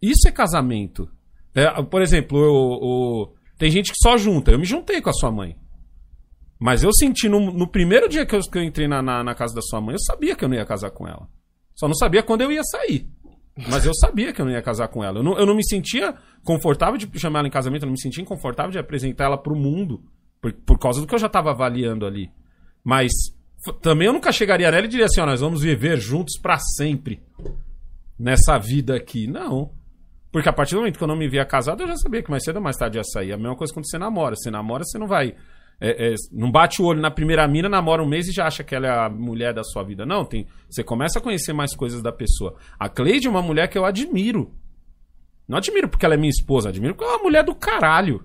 Isso é casamento. É, por exemplo, eu- eu- tem gente que só junta. Eu me juntei com a sua mãe. Mas eu senti no, no primeiro dia que eu, que eu entrei na, na, na casa da sua mãe, eu sabia que eu não ia casar com ela. Só não sabia quando eu ia sair. Mas eu sabia que eu não ia casar com ela. Eu não, eu não me sentia confortável de chamar ela em casamento, eu não me sentia confortável de apresentar ela pro mundo. Por, por causa do que eu já tava avaliando ali. Mas também eu nunca chegaria nela e diria assim: ó, nós vamos viver juntos pra sempre. Nessa vida aqui. Não. Porque a partir do momento que eu não me via casado, eu já sabia que mais cedo ou mais tarde ia sair. A mesma coisa quando você namora. Você namora, você não vai. É, é, não bate o olho na primeira mina, namora um mês e já acha que ela é a mulher da sua vida. Não, tem. Você começa a conhecer mais coisas da pessoa. A Cleide é uma mulher que eu admiro. Não admiro porque ela é minha esposa, admiro porque ela é uma mulher do caralho.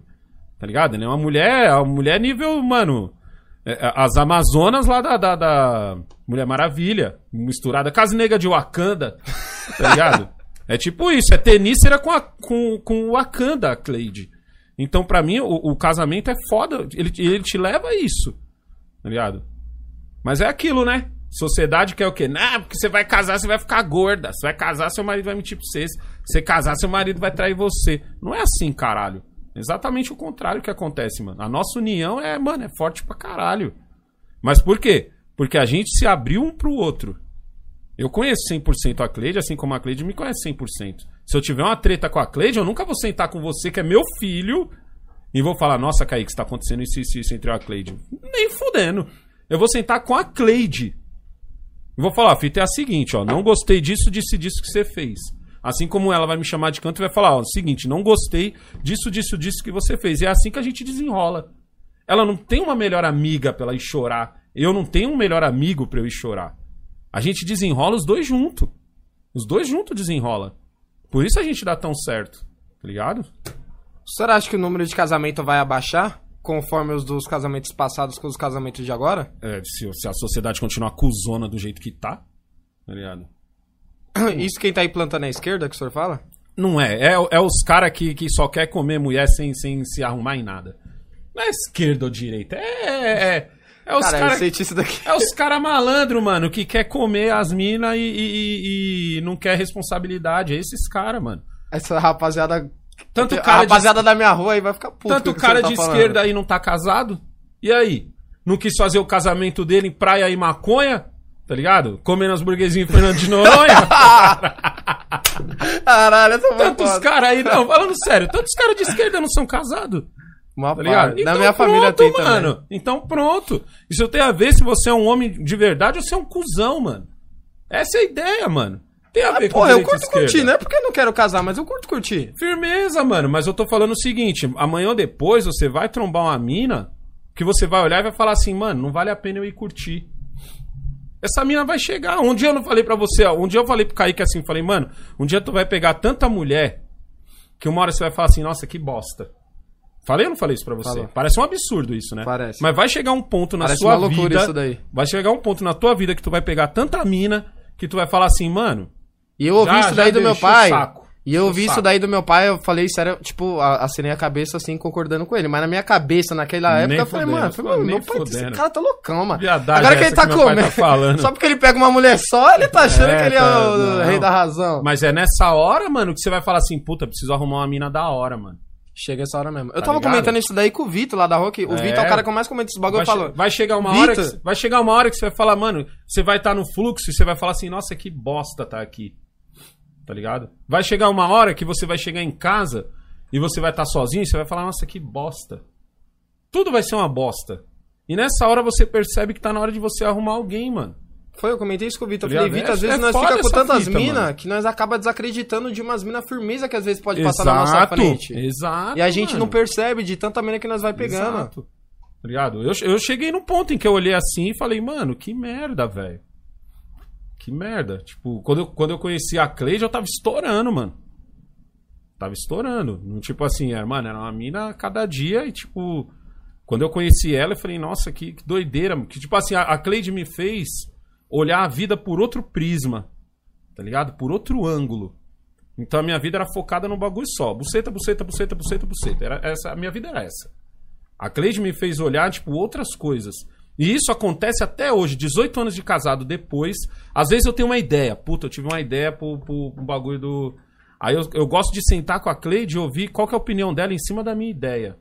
Tá ligado? Ela é uma mulher, uma mulher nível, mano. é, é, As Amazonas lá da, da, da Mulher Maravilha, misturada com as negas de Wakanda, tá ligado? [laughs] É tipo isso, é tenícera com, a, com, com Wakanda, a Cleide. Então, pra mim, o, o casamento é foda, ele, ele te leva a isso, tá ligado? Mas é aquilo, né? Sociedade quer o quê? Não, porque você vai casar, você vai ficar gorda. Você vai casar, seu marido vai mentir pra você. Se você casar, seu marido vai trair você. Não é assim, caralho. Exatamente o contrário que acontece, mano. A nossa união é, mano, é forte pra caralho. Mas por quê? Porque a gente se abriu um pro outro. Eu conheço 100% a Cleide, assim como a Cleide me conhece 100%. Se eu tiver uma treta com a Cleide, eu nunca vou sentar com você, que é meu filho, e vou falar, nossa, Kaique, está acontecendo isso, isso, isso entre eu e a Cleide. Nem fudendo. Eu vou sentar com a Cleide. E vou falar, a fita é a seguinte, ó, não gostei disso, disso e disso que você fez. Assim como ela vai me chamar de canto e vai falar, ó, seguinte, não gostei disso, disso, disso que você fez. E é assim que a gente desenrola. Ela não tem uma melhor amiga pra ela ir chorar. Eu não tenho um melhor amigo pra eu ir chorar. A gente desenrola os dois juntos. Os dois juntos desenrola. Por isso a gente dá tão certo. Tá ligado? O senhor acha que o número de casamento vai abaixar? Conforme os dos casamentos passados com os casamentos de agora? É, se, se a sociedade continuar cuzona do jeito que tá. Tá ligado? [coughs] Isso quem tá aí plantando à esquerda que o senhor fala? Não é. É, é os caras que, que só quer comer mulher sem, sem se arrumar em nada. Não é esquerda ou direita. É. É, é os Cara, disso daqui. É os cara malandro, mano, que quer comer as minas e, e- e- não quer responsabilidade. É esses caras, mano. Essa rapaziada. Tanto a cara de- rapaziada da minha rua aí vai ficar puto. Tanto cara tá de falando. esquerda aí não tá casado. E aí? Não quis fazer o casamento dele em praia e maconha? Tá ligado? Comendo as burguesinhas em Fernando de Noronha. [laughs] [laughs] Caralho, essa tantos caras aí, não, falando sério, tantos caras de esquerda não são casados. Uma Tá ligado? parte. Na minha família tem também. mano. Então pronto. Isso tem a ver se você é um homem de verdade ou se é um cuzão, mano. Essa é a ideia, mano. Tem a ver com Porra, eu curto esquerda. curtir, não é porque eu não quero casar, mas eu curto curtir. Firmeza, mano. Mas eu tô falando o seguinte: amanhã ou depois você vai trombar uma mina que você vai olhar e vai falar assim, mano, não vale a pena eu ir curtir. Essa mina vai chegar. Um dia eu não falei pra você, ó. Um dia eu falei pro Kaique assim, falei, mano, um dia tu vai pegar tanta mulher que uma hora você vai falar assim, nossa, que bosta. Falei ou não falei isso pra você? Falou. Parece um absurdo isso, né? Parece. Mas vai chegar um ponto na Parece sua uma loucura vida. isso daí. Vai chegar um ponto na tua vida que tu vai pegar tanta mina que tu vai falar assim, mano, E eu ouvi Já- isso daí do meu pai. saco. E eu ouvi isso daí do meu pai, eu falei sério, tipo, acenei a cabeça assim, concordando com ele. Mas na minha cabeça, naquela Nem época, eu falei, fudendo, mano, eu falei, mano, nem meu pai, esse cara tá loucão, mano. Viadagem Agora que ele tá que pai comendo. tá. [laughs] Só porque ele pega uma mulher só, ele tá achando É, que ele é tá, o não. rei da razão. Mas é nessa hora, mano, que você vai falar assim, puta, preciso arrumar uma mina da hora, mano. Chega essa hora mesmo. Eu Tá tava ligado? comentando isso daí com o Vitor lá da Rock. O É. Vitor é o cara que eu mais comento esses bagulho. Vai, Eu falo, che- vai chegar uma Vitor- hora que, vai chegar uma hora que você vai falar, mano, você vai estar no fluxo e você vai falar assim, nossa, que bosta tá aqui. Tá ligado? Vai chegar uma hora que você vai chegar em casa e você vai estar sozinho e você vai falar, nossa, que bosta. Tudo vai ser uma bosta. E nessa hora você percebe que tá na hora de você arrumar alguém, mano. Foi, eu comentei isso com o Vitor. Eu Tá falei? Vitor, às vezes é nós foda fica com tantas minas que nós acaba desacreditando de umas minas firmeza que às vezes pode passar na nossa frente. Exato. E a gente mano. não percebe de tanta mina que nós vai pegando. Exato. Tá ligado? Eu, eu cheguei num ponto em que eu olhei assim e falei, mano, que merda, velho. Que merda. Tipo, quando eu, quando eu conheci a Cleide, eu tava estourando, mano. Tava estourando. Não, Tipo assim, era, mano, era uma mina a cada dia e, tipo, quando eu conheci ela, eu falei, nossa, que, que doideira. Que, tipo assim, a, a Cleide me fez olhar a vida por outro prisma. Tá ligado? Por outro ângulo. Então a minha vida era focada num bagulho só. Buceta, buceta, buceta, buceta, buceta. Era essa, a minha vida era essa. A Cleide me fez olhar, tipo, outras coisas. E isso acontece até hoje, 18 anos de casado depois. Às vezes eu tenho uma ideia. Puta, eu tive uma ideia pro, pro, pro bagulho do. Aí eu, eu gosto de sentar com a Cleide e ouvir qual que é a opinião dela em cima da minha ideia.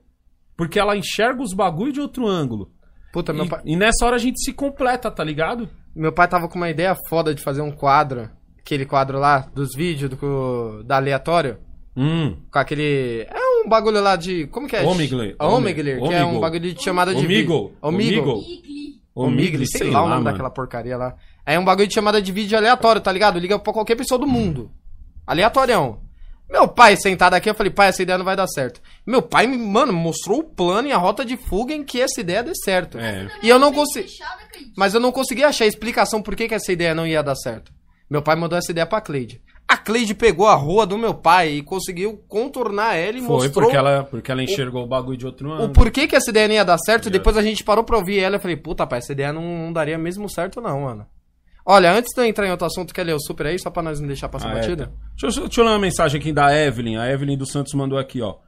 Porque ela enxerga os bagulho de outro ângulo. Puta, meu E, pai, e nessa hora a gente se completa, tá ligado? Meu pai tava com uma ideia foda de fazer um quadro. Aquele quadro lá dos vídeos do, da aleatório. Hum. Com aquele. É um bagulho lá de. Como que é? Omegle. Omegle, que é um bagulho de chamada de. Omegle. Omegle. Icli. Omegle, sei, lá o nome mano. daquela porcaria lá. É um bagulho de chamada de vídeo aleatório, tá ligado? Liga pra qualquer pessoa do mundo. Aleatorião. Meu pai sentado aqui, eu falei, pai, essa ideia não vai dar certo. Meu pai, me- mano, mostrou o plano e a rota de fuga em que essa ideia dê certo. É. E eu não consegui. Mas eu não consegui achar a explicação por que, que essa ideia não ia dar certo. Meu pai mandou essa ideia pra Cleide. A Cleide pegou a rua do meu pai e conseguiu contornar ela e Foi mostrou porque ela, porque ela enxergou o, bagulho de outro o ângulo. porquê que essa ideia não ia dar certo. Yeah. Depois a gente parou pra ouvir ela e falei, puta, pai, essa ideia não, não daria mesmo certo não, mano. Olha, antes de eu entrar em outro assunto, quer ler o super aí, só pra nós não deixar passar Ah, é, batida? tá. deixa, eu, deixa eu ler uma mensagem aqui da Evelyn. A Evelyn dos Santos mandou aqui, ó.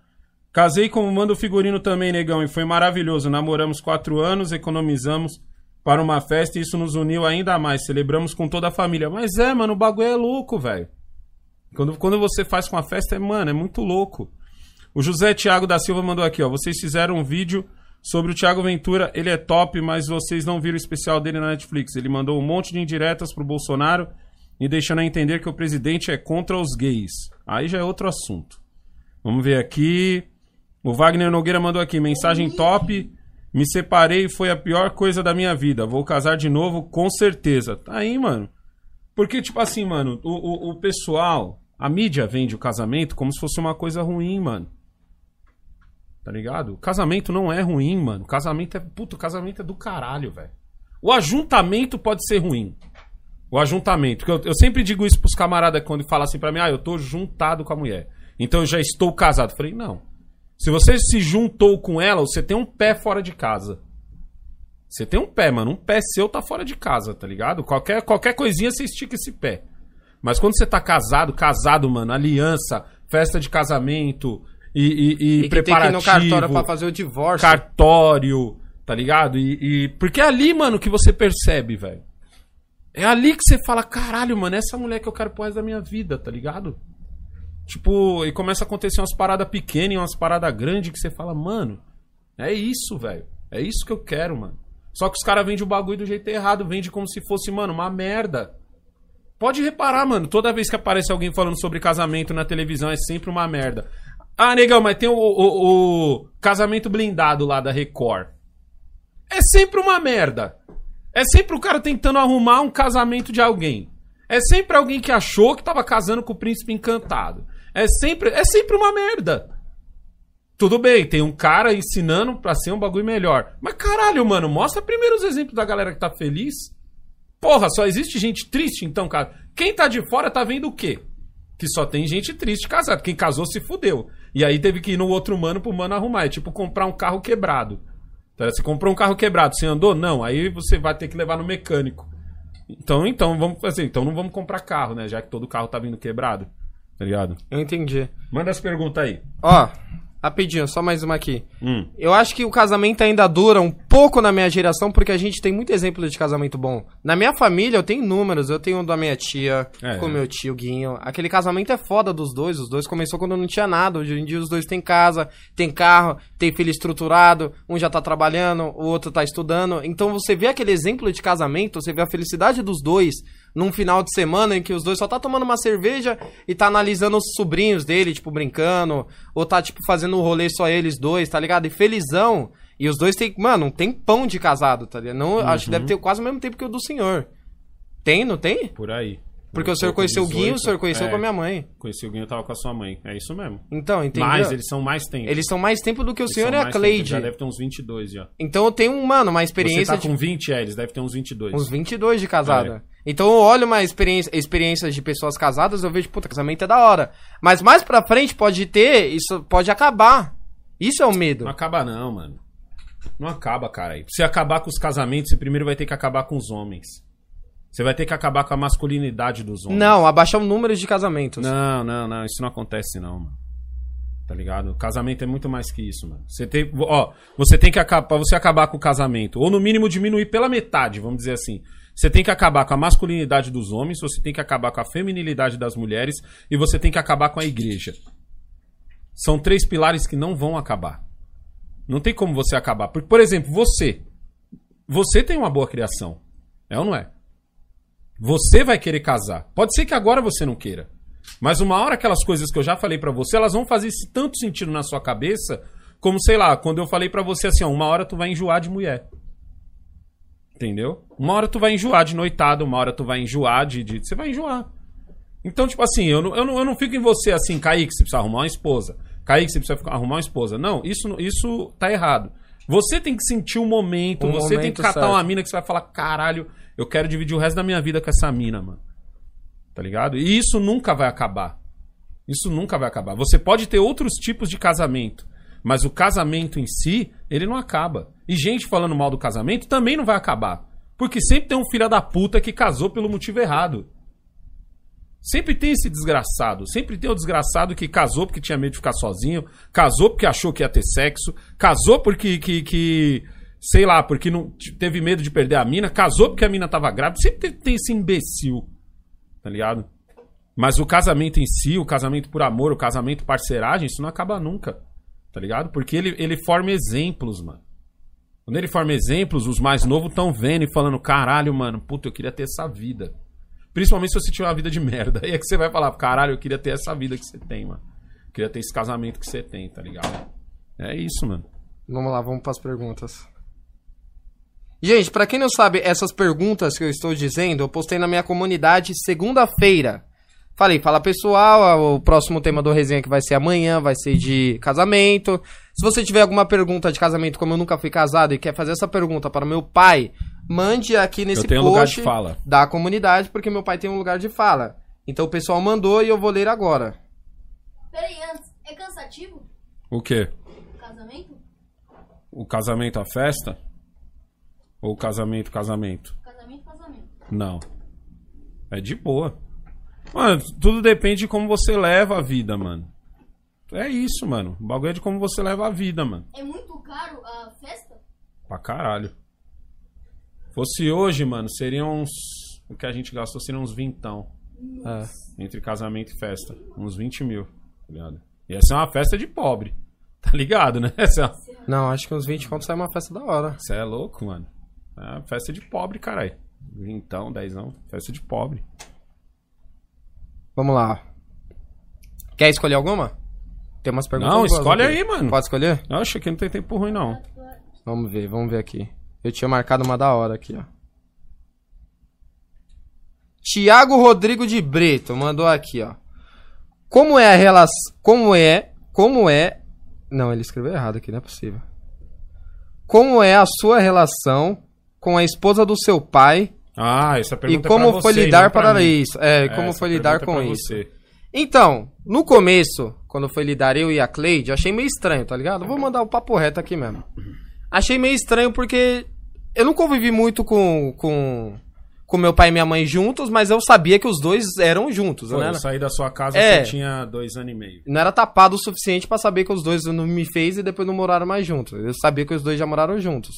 Casei manda o figurino também, negão, e foi maravilhoso. Namoramos quatro anos, economizamos para uma festa e isso nos uniu ainda mais. Celebramos com toda a família. Mas é, mano, o bagulho é louco, velho. Quando, quando você faz com a festa, é, mano, é muito louco. O José Thiago da Silva mandou aqui, ó. Vocês fizeram um vídeo sobre o Thiago Ventura. Ele é top, mas vocês não viram o especial dele na Netflix. Ele mandou um monte de indiretas pro Bolsonaro e deixando a entender que o presidente é contra os gays. Aí já é outro assunto. Vamos ver aqui. O Wagner Nogueira mandou aqui, mensagem top. Me separei e foi a pior coisa da minha vida. Vou casar de novo, com certeza. Tá aí, mano. Porque, tipo assim, mano, o, o, o pessoal, a mídia vende o casamento como se fosse uma coisa ruim, mano. Tá ligado? Casamento não é ruim, mano. Casamento é. Puto, casamento é do caralho, velho. O ajuntamento pode ser ruim. O ajuntamento. Eu, eu sempre digo isso pros camaradas quando falam assim pra mim, ah, eu tô juntado com a mulher. Então eu já estou casado. Eu falei, não. Se você se juntou com ela, você tem um pé fora de casa. Você tem um pé, mano. Um pé seu tá fora de casa, tá ligado? Qualquer, qualquer coisinha você estica esse pé. Mas quando você tá casado, casado, mano, aliança, festa de casamento e, e, e, E que tem que ir preparativo, no cartório pra fazer o divórcio. cartório, tá ligado? E, e- porque é ali, mano, que você percebe, velho. É ali que você fala, caralho, mano, essa mulher que eu quero pro resto da minha vida, tá ligado? Tipo, e começa a acontecer umas paradas pequenas e umas paradas grandes que você fala, mano, é isso, velho. É isso que eu quero, mano. Só que os caras vendem o bagulho do jeito errado, vende como se fosse, mano, uma merda. Pode reparar, mano, toda vez que aparece alguém falando sobre casamento na televisão é sempre uma merda. Ah, negão, mas tem o, o- o casamento blindado lá da Record. É sempre uma merda. É sempre o cara tentando arrumar um casamento de alguém. É sempre alguém que achou que tava casando com o príncipe encantado. É sempre, é sempre uma merda. Tudo bem, tem um cara ensinando pra ser um bagulho melhor. Mas caralho, mano, mostra primeiro os exemplos da galera que tá feliz. Porra, só existe gente triste então, cara. Quem tá de fora tá vendo o quê? Que só tem gente triste casada. Quem casou se fudeu. E aí teve que ir no outro mano pro mano arrumar. É tipo comprar um carro quebrado. Tá? Você comprou um carro quebrado, você andou? Não. Aí você vai ter que levar no mecânico. Então, então, vamos fazer. Então não vamos comprar carro, né? Já que todo carro tá vindo quebrado. Tá ligado? Eu entendi. Manda as perguntas aí. Ó, rapidinho, só mais uma aqui. Hum. Eu acho que o casamento ainda dura um pouco na minha geração, porque a gente tem muito exemplo de casamento bom. Na minha família, eu tenho números. Eu tenho o da minha tia, É, com é. meu tio Guinho. Aquele casamento é foda dos dois. Os dois começou quando não tinha nada. Hoje em dia os dois têm casa, tem carro, tem filho estruturado. Um já tá trabalhando, o outro tá estudando. Então você vê aquele exemplo de casamento, você vê a felicidade dos dois num final de semana em que os dois só tá tomando uma cerveja e tá analisando os sobrinhos dele, tipo, brincando. Ou tá, tipo, fazendo um rolê só eles dois, tá ligado? E felizão. E os dois têm, mano, tem pão de casado, tá ligado? Não, Acho que Uhum. deve ter quase o mesmo tempo que o do senhor. Tem, não tem? Por aí. Porque Eu o senhor conheceu o Guinho, o 18. senhor conheceu É, com a minha mãe. Conheci o Guinho, tava com a sua mãe. É isso mesmo. Então, entendeu? Mas eles são mais tempo. Eles são mais tempo do que o Eles senhor e a mais tempo, Cleide. Já deve ter uns 22 já. Então eu tenho, mano, uma Você experiência tá de com 20, é, eles devem ter uns 22. uns 22 de casada. É. Então eu olho uma experiência, experiências de pessoas casadas, eu vejo, puta, casamento é da hora. Mas mais pra frente pode ter, isso pode acabar. Isso é o medo. Não acaba não, mano. Não acaba, cara. Você acabar com os casamentos, você primeiro vai ter que acabar com os homens. Você vai ter que acabar com a masculinidade dos homens. Não, abaixar o número de casamentos. Não, não, não. Isso não acontece, não, mano. Tá ligado? Casamento é muito mais que isso, mano. Você tem, ó, você tem que acabar, pra você acabar com o casamento, ou no mínimo diminuir pela metade, vamos dizer assim. Você tem que acabar com a masculinidade dos homens, você tem que acabar com a feminilidade das mulheres e você tem que acabar com a igreja. São três pilares que não vão acabar. Não tem como você acabar. Porque, por exemplo, você. Você tem uma boa criação. É ou não é? Você vai querer casar. Pode ser que agora você não queira. Mas uma hora aquelas coisas que eu já falei pra você, elas vão fazer tanto sentido na sua cabeça, como sei lá, quando eu falei pra você assim, ó, uma hora tu vai enjoar de mulher. Entendeu? Uma hora tu vai enjoar de noitada, uma hora tu vai enjoar de. de- Você vai enjoar. Então, tipo assim, eu não, eu, não, eu não fico em você assim, Kaique, você precisa arrumar uma esposa. Kaique, você precisa arrumar uma esposa. Não, isso, isso tá errado. Você tem que sentir o momento, O você tem momento que catar certo. uma mina que você vai falar, caralho, eu quero dividir o resto da minha vida com essa mina, mano. Tá ligado? E isso nunca vai acabar. Isso nunca vai acabar. Você pode ter outros tipos de casamento, mas o casamento em si, ele não acaba. E gente falando mal do casamento também não vai acabar. Porque sempre tem um filho da puta que casou pelo motivo errado. Sempre tem esse desgraçado. Sempre tem o desgraçado que casou porque tinha medo de ficar sozinho, casou porque achou que ia ter sexo, casou porque que, que sei lá, porque não teve medo de perder a mina, casou porque a mina tava grávida. Sempre tem, esse imbecil. Tá ligado? Mas o casamento em si, o casamento por amor, o casamento parceiragem, isso não acaba nunca. Tá ligado? Porque ele, ele forma exemplos, mano. Quando ele forma exemplos, os mais novos estão vendo e falando: caralho, mano, puta, eu queria ter essa vida. Principalmente se você tiver uma vida de merda. [laughs] Aí é que você vai falar: caralho, eu queria ter essa vida que você tem, mano. Eu queria ter esse casamento que você tem, tá ligado? É isso, mano. Vamos lá, vamos pras perguntas. Gente, pra quem não sabe, essas perguntas que eu estou dizendo, eu postei na minha comunidade segunda-feira. Falei, fala pessoal, o próximo tema do resenha que vai ser amanhã, vai ser de casamento. Se você tiver alguma pergunta de casamento, como eu nunca fui casado e quer fazer essa pergunta para o meu pai, mande aqui nesse eu tenho post lugar de fala. da comunidade, porque meu pai tem um lugar de fala. Então o pessoal mandou e eu vou ler agora. Peraí, antes, é cansativo O quê? o casamento? O casamento, a festa? Ou o casamento, casamento? Casamento, casamento. Não. É de boa. Mano, tudo depende de como você leva a vida, mano. É isso, mano. O bagulho é de como você leva a vida, mano. É muito caro a festa? Pra caralho. Fosse hoje, mano, seriam uns. O que a gente gastou seriam uns vintão. É. Entre casamento e festa. Uns 20 mil, tá ligado? E essa é uma festa de pobre. [laughs] Tá ligado, né? Essa é. Não, acho que uns 20 contos sai uma festa da hora. Você é louco, mano. É uma festa de pobre, caralho. Vintão, dezão. Festa de pobre. Vamos lá. Quer escolher alguma? Tem umas perguntas. Não, boas escolhe aí, mano. Pode escolher? Eu acho que não tem tempo ruim, não. Vamos ver, vamos ver aqui. Eu tinha marcado uma da hora aqui, ó. Tiago Rodrigo de Brito mandou aqui, ó. Como é a relação. Como é. Como é. Não, ele escreveu errado aqui, não é possível. Como é a sua relação com a esposa do seu pai Ah, essa e pergunta é como pra foi você, lidar para mim. isso? É, É, como foi lidar é com pra isso? você. Então, no começo, quando foi lidar eu e a Cleide, achei meio estranho, tá ligado? Vou mandar o papo reto aqui mesmo. Achei meio estranho porque eu não convivi muito com, com, com meu pai e minha mãe juntos, mas eu sabia que os dois eram juntos, Pô, né? eu saí da sua casa, É. você tinha dois anos e meio. Não era tapado o suficiente pra saber que os dois não me fez e depois não moraram mais juntos. Eu sabia que os dois já moraram juntos.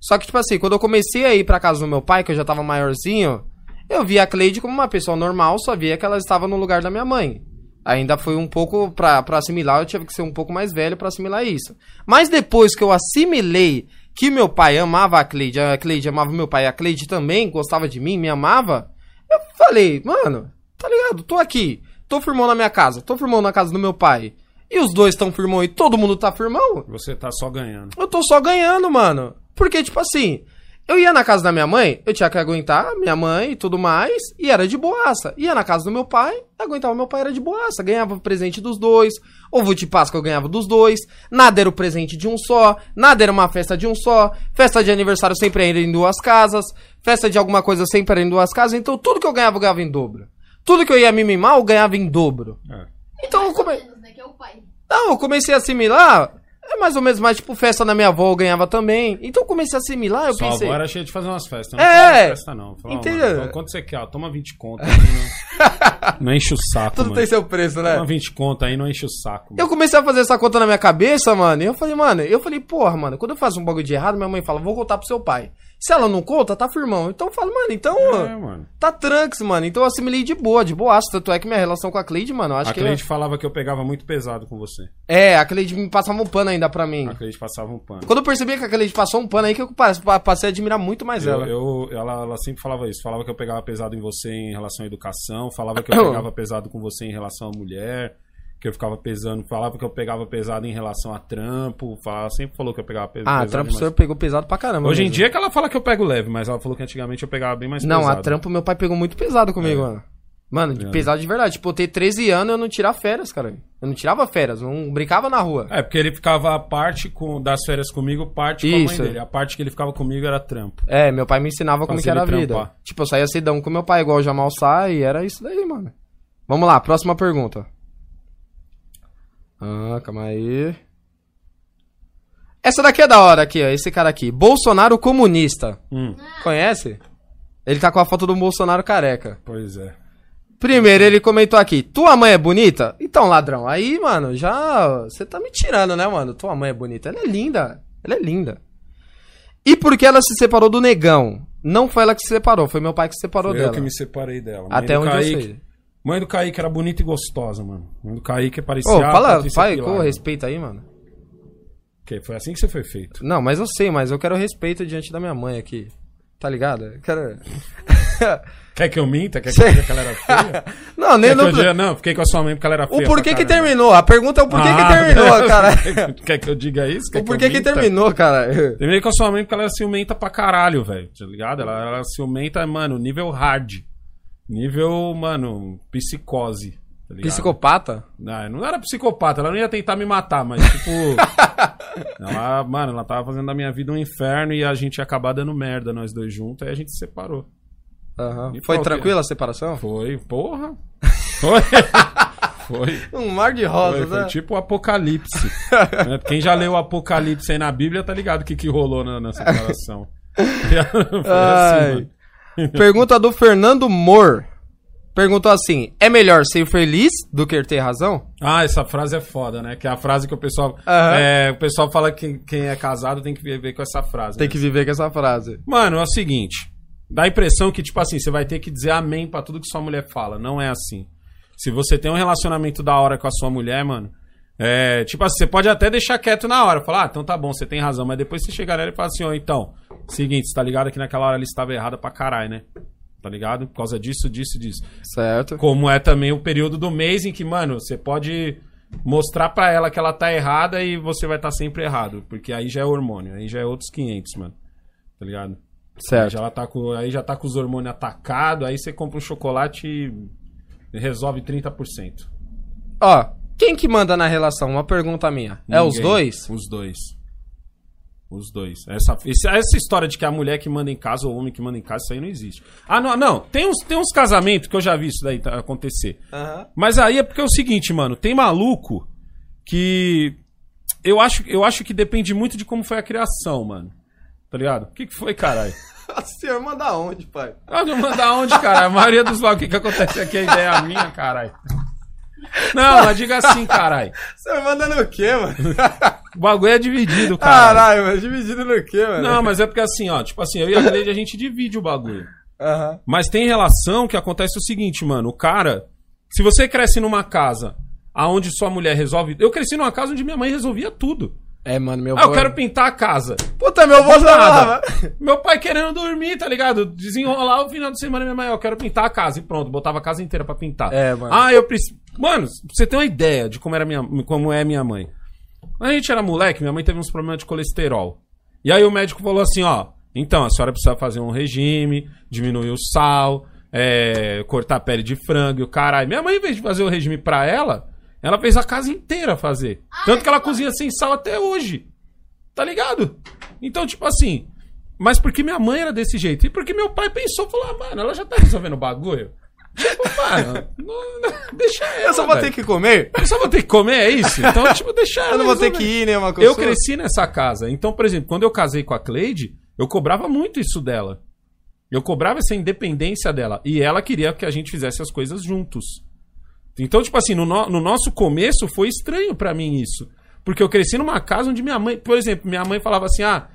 Só que, tipo assim, quando eu comecei a ir pra casa do meu pai, que eu já tava maiorzinho, eu via a Cleide como uma pessoa normal, só via que ela estava no lugar da minha mãe. Ainda foi um pouco pra, pra assimilar, eu tive que ser um pouco mais velho pra assimilar isso. Mas depois que eu assimilei que meu pai amava a Cleide, a Cleide amava meu pai, a Cleide também gostava de mim, me amava, eu falei, mano, tá ligado? Tô aqui, tô firmão na minha casa, tô firmão na casa do meu pai. E os dois tão firmão e todo mundo tá firmão. Você tá só ganhando. Eu tô só ganhando, mano. Porque, tipo assim, eu ia na casa da minha mãe, eu tinha que aguentar minha mãe e tudo mais, e era de boaça. Ia na casa do meu pai, aguentava meu pai, era de boaça. Ganhava o presente dos dois, ovo de Páscoa eu ganhava dos dois, nada era o presente de um só, nada era uma festa de um só, festa de aniversário sempre era em duas casas, festa de alguma coisa sempre era em duas casas, então tudo que eu ganhava eu ganhava em dobro. Tudo que eu ia me mimar eu ganhava em dobro. É. Então eu Mais ou come... menos, né? Que é o pai. Não, eu comecei a assimilar. É mais ou menos mais, tipo, festa na minha avó eu ganhava também. Então eu comecei a assimilar, eu Sua pensei. avó era cheia de fazer umas festas. Não É. faz festa, não. Fala, ó, Entendeu? mano, quanto você quer? Ó, Toma 20 conto. aí, não, [laughs] não enche o saco, Tudo mano. tem seu preço, né? Toma 20 conto aí, não enche o saco. Eu Mano. comecei a fazer essa conta na minha cabeça, mano. E eu falei, mano, eu falei, porra, mano, quando eu faço um bagulho de errado, minha mãe fala, vou contar pro seu pai. Se ela não conta, tá firmão. Então eu falo, mano, então, É, mano. tá tranks, mano. Então eu assimilei de boa, de boaço. Tanto é que minha relação com a Cleide, mano, eu acho A que. Cleide falava que eu pegava muito pesado com você. É, a Cleide me passava um pano ainda pra mim. A Cleide passava um pano. Quando eu percebi que a Cleide passou um pano aí, que eu pa- pa- passei a admirar muito mais Eu, ela. eu- ela, ela sempre falava isso. Falava que eu pegava pesado em você em relação à educação. Falava que eu [coughs] pegava pesado com você em relação à mulher. Que eu ficava pesando. Falava que eu pegava pesado em relação a trampo. Falava, sempre falou que eu pegava pe- Ah, pesado. trampo o mas- senhor pegou pesado pra caramba. Hoje em mesmo. dia é que ela fala que eu pego leve, mas ela falou que antigamente eu pegava bem mais Não, pesado. a trampo meu pai pegou muito pesado comigo, mano. Mano, de É. pesado de verdade. Tipo, eu ter 13 anos eu não tirava férias, cara. Eu não tirava férias, não brincava na rua. É, porque ele ficava a parte com, das férias comigo, parte com a Isso. mãe dele. A parte que ele ficava comigo era trampo. É, meu pai me ensinava como Fazia que era a vida. trampar. Tipo, eu saía cedão com meu pai, igual o Jamal sai, e era isso daí, mano. Vamos lá, próxima pergunta. Ah, calma aí. Essa daqui é da hora aqui, ó. Esse cara aqui. Bolsonaro comunista. Hum, Conhece? Ele tá com a foto do Bolsonaro careca. pois é. Primeiro, ele comentou aqui: Tua mãe é bonita? Então, ladrão, aí, mano, já. Você tá me tirando, né, mano? Tua mãe é bonita. Ela é linda. Ela é linda. E por que ela se separou do negão? Não foi ela que se separou, foi meu pai que se separou Foi dela. eu que me separei dela. Até onde eu Kaique- sei. Mãe do Kaique era bonita e gostosa, mano. Mãe do Kaique parecia. Ô, a fala, pai, com respeito aí, mano. Que foi assim que você foi feito. Não, mas eu sei, mas eu quero respeito diante da minha mãe aqui. Tá ligado? Eu quero. [laughs] Quer que eu minta? Quer que eu diga que ela era feia? [laughs] não, nem Quer que não. eu diga, não, fiquei com a sua mãe porque ela era feia. O porquê que terminou? A pergunta é o porquê Ah, que terminou, [laughs] cara. Quer que eu diga isso? Quer O porquê que minta? terminou, cara? Terminei com a sua mãe porque ela era ciumenta pra caralho, velho. Tá ligado? Ela era ciumenta, mano, nível hard. Nível, mano, psicose. Tá? Psicopata? Não, não era psicopata, ela não ia tentar me matar, mas tipo. [laughs] ela, mano, ela tava fazendo da minha vida um inferno e a gente ia acabar dando merda, nós dois juntos, aí a gente se separou. E Foi tranquila a separação? Foi, porra. [laughs] Foi. Foi. Um mar de Foi, rosas, foi né? tipo o Apocalipse. Né? [laughs] Quem já leu o Apocalipse aí na Bíblia tá ligado o que, que rolou na, na separação. Foi assim, mano. Pergunta do Fernando Mor. perguntou assim: é melhor ser feliz do que ter razão? Ah, essa frase é foda, né? Que é a frase que o pessoal. Aham. é, o pessoal fala que quem é casado tem que viver com essa frase. Tem né? que viver com essa frase. Mano, é o seguinte. Dá a impressão que, tipo assim, você vai ter que dizer amém pra tudo que sua mulher fala. Não é assim. Se você tem um relacionamento da hora com a sua mulher, mano. É, tipo assim, você pode até deixar quieto na hora. Falar, ah, então tá bom, você tem razão. Mas depois você chegar nela e fala assim, ó, então. Seguinte, você tá ligado que naquela hora ela estava errada pra caralho, né? Tá ligado? Por causa disso, disso, disso. Certo. Como é também o período do mês em que, mano, você pode mostrar pra ela que ela tá errada e você vai estar sempre errado. Porque aí já é hormônio, aí já é outros 500, mano. Tá ligado? Aí Certo. já, ela tá com, aí já tá com os hormônios atacados, aí você compra um chocolate e resolve 30%. Ó, quem que manda na relação? Uma pergunta minha. É os Ninguém. dois? Os dois. Os dois. Essa, essa história de que a mulher que manda em casa ou o homem que manda em casa, isso aí não existe. Ah, não, não. Tem uns, tem uns casamentos que eu já vi isso daí tá- acontecer. Aham. Mas aí é porque é o seguinte, mano, tem maluco que eu acho, eu acho que depende muito de como foi a criação, mano. Tá ligado? O que, que foi, caralho? [laughs] A senhora manda onde, pai? Ah, não manda onde, cara? A maioria dos bagulho que, que acontece aqui é ideia minha, caralho. Não, mas diga assim, caralho. [laughs] Você manda no quê, mano? O bagulho é dividido, cara. Caralho, mas dividido no quê, mano? Não, mas é porque assim, ó, tipo assim, eu e a Cleide a gente divide o bagulho. Aham. Mas tem relação que acontece o seguinte, mano, o cara, se você cresce numa casa aonde sua mulher resolve, eu cresci numa casa onde minha mãe resolvia tudo. É, mano, meu Ah, eu quero pintar a casa. Puta, meu vô Do já nada. Meu pai querendo dormir, tá ligado? Desenrolar o final de semana, minha mãe, eu quero pintar a casa. E pronto, botava a casa inteira pra pintar. É, mano. Ah, eu preciso. Mano, pra você ter uma ideia de como, era minha, como é minha mãe. Quando a gente era moleque, minha mãe teve uns problemas de colesterol. E aí o médico falou assim: ó, então a senhora precisa fazer um regime, diminuir o sal, é, cortar a pele de frango e o caralho. Minha mãe, em vez de fazer o regime pra ela, ela fez a casa inteira fazer. Tanto que ela cozinha sem sal até hoje. Tá ligado? Então, tipo assim. Mas porque minha mãe era desse jeito? E porque meu pai pensou, falou, ah, mano, ela já tá resolvendo o bagulho. Tipo, [laughs] mano, não- não- deixa ela. Eu só vou velho. ter que comer? Eu só vou ter que comer, é isso? Então, [laughs] tipo, deixa ela. Eu não vou ter que ir nenhuma Eu cresci nessa casa. Então, por exemplo, quando eu casei com a Cleide, eu cobrava muito isso dela. Eu cobrava essa independência dela. E ela queria que a gente fizesse as coisas juntos. Então, tipo assim, no, no- no nosso começo foi estranho pra mim isso. Porque eu cresci numa casa onde minha mãe, por exemplo, minha mãe falava assim: ah,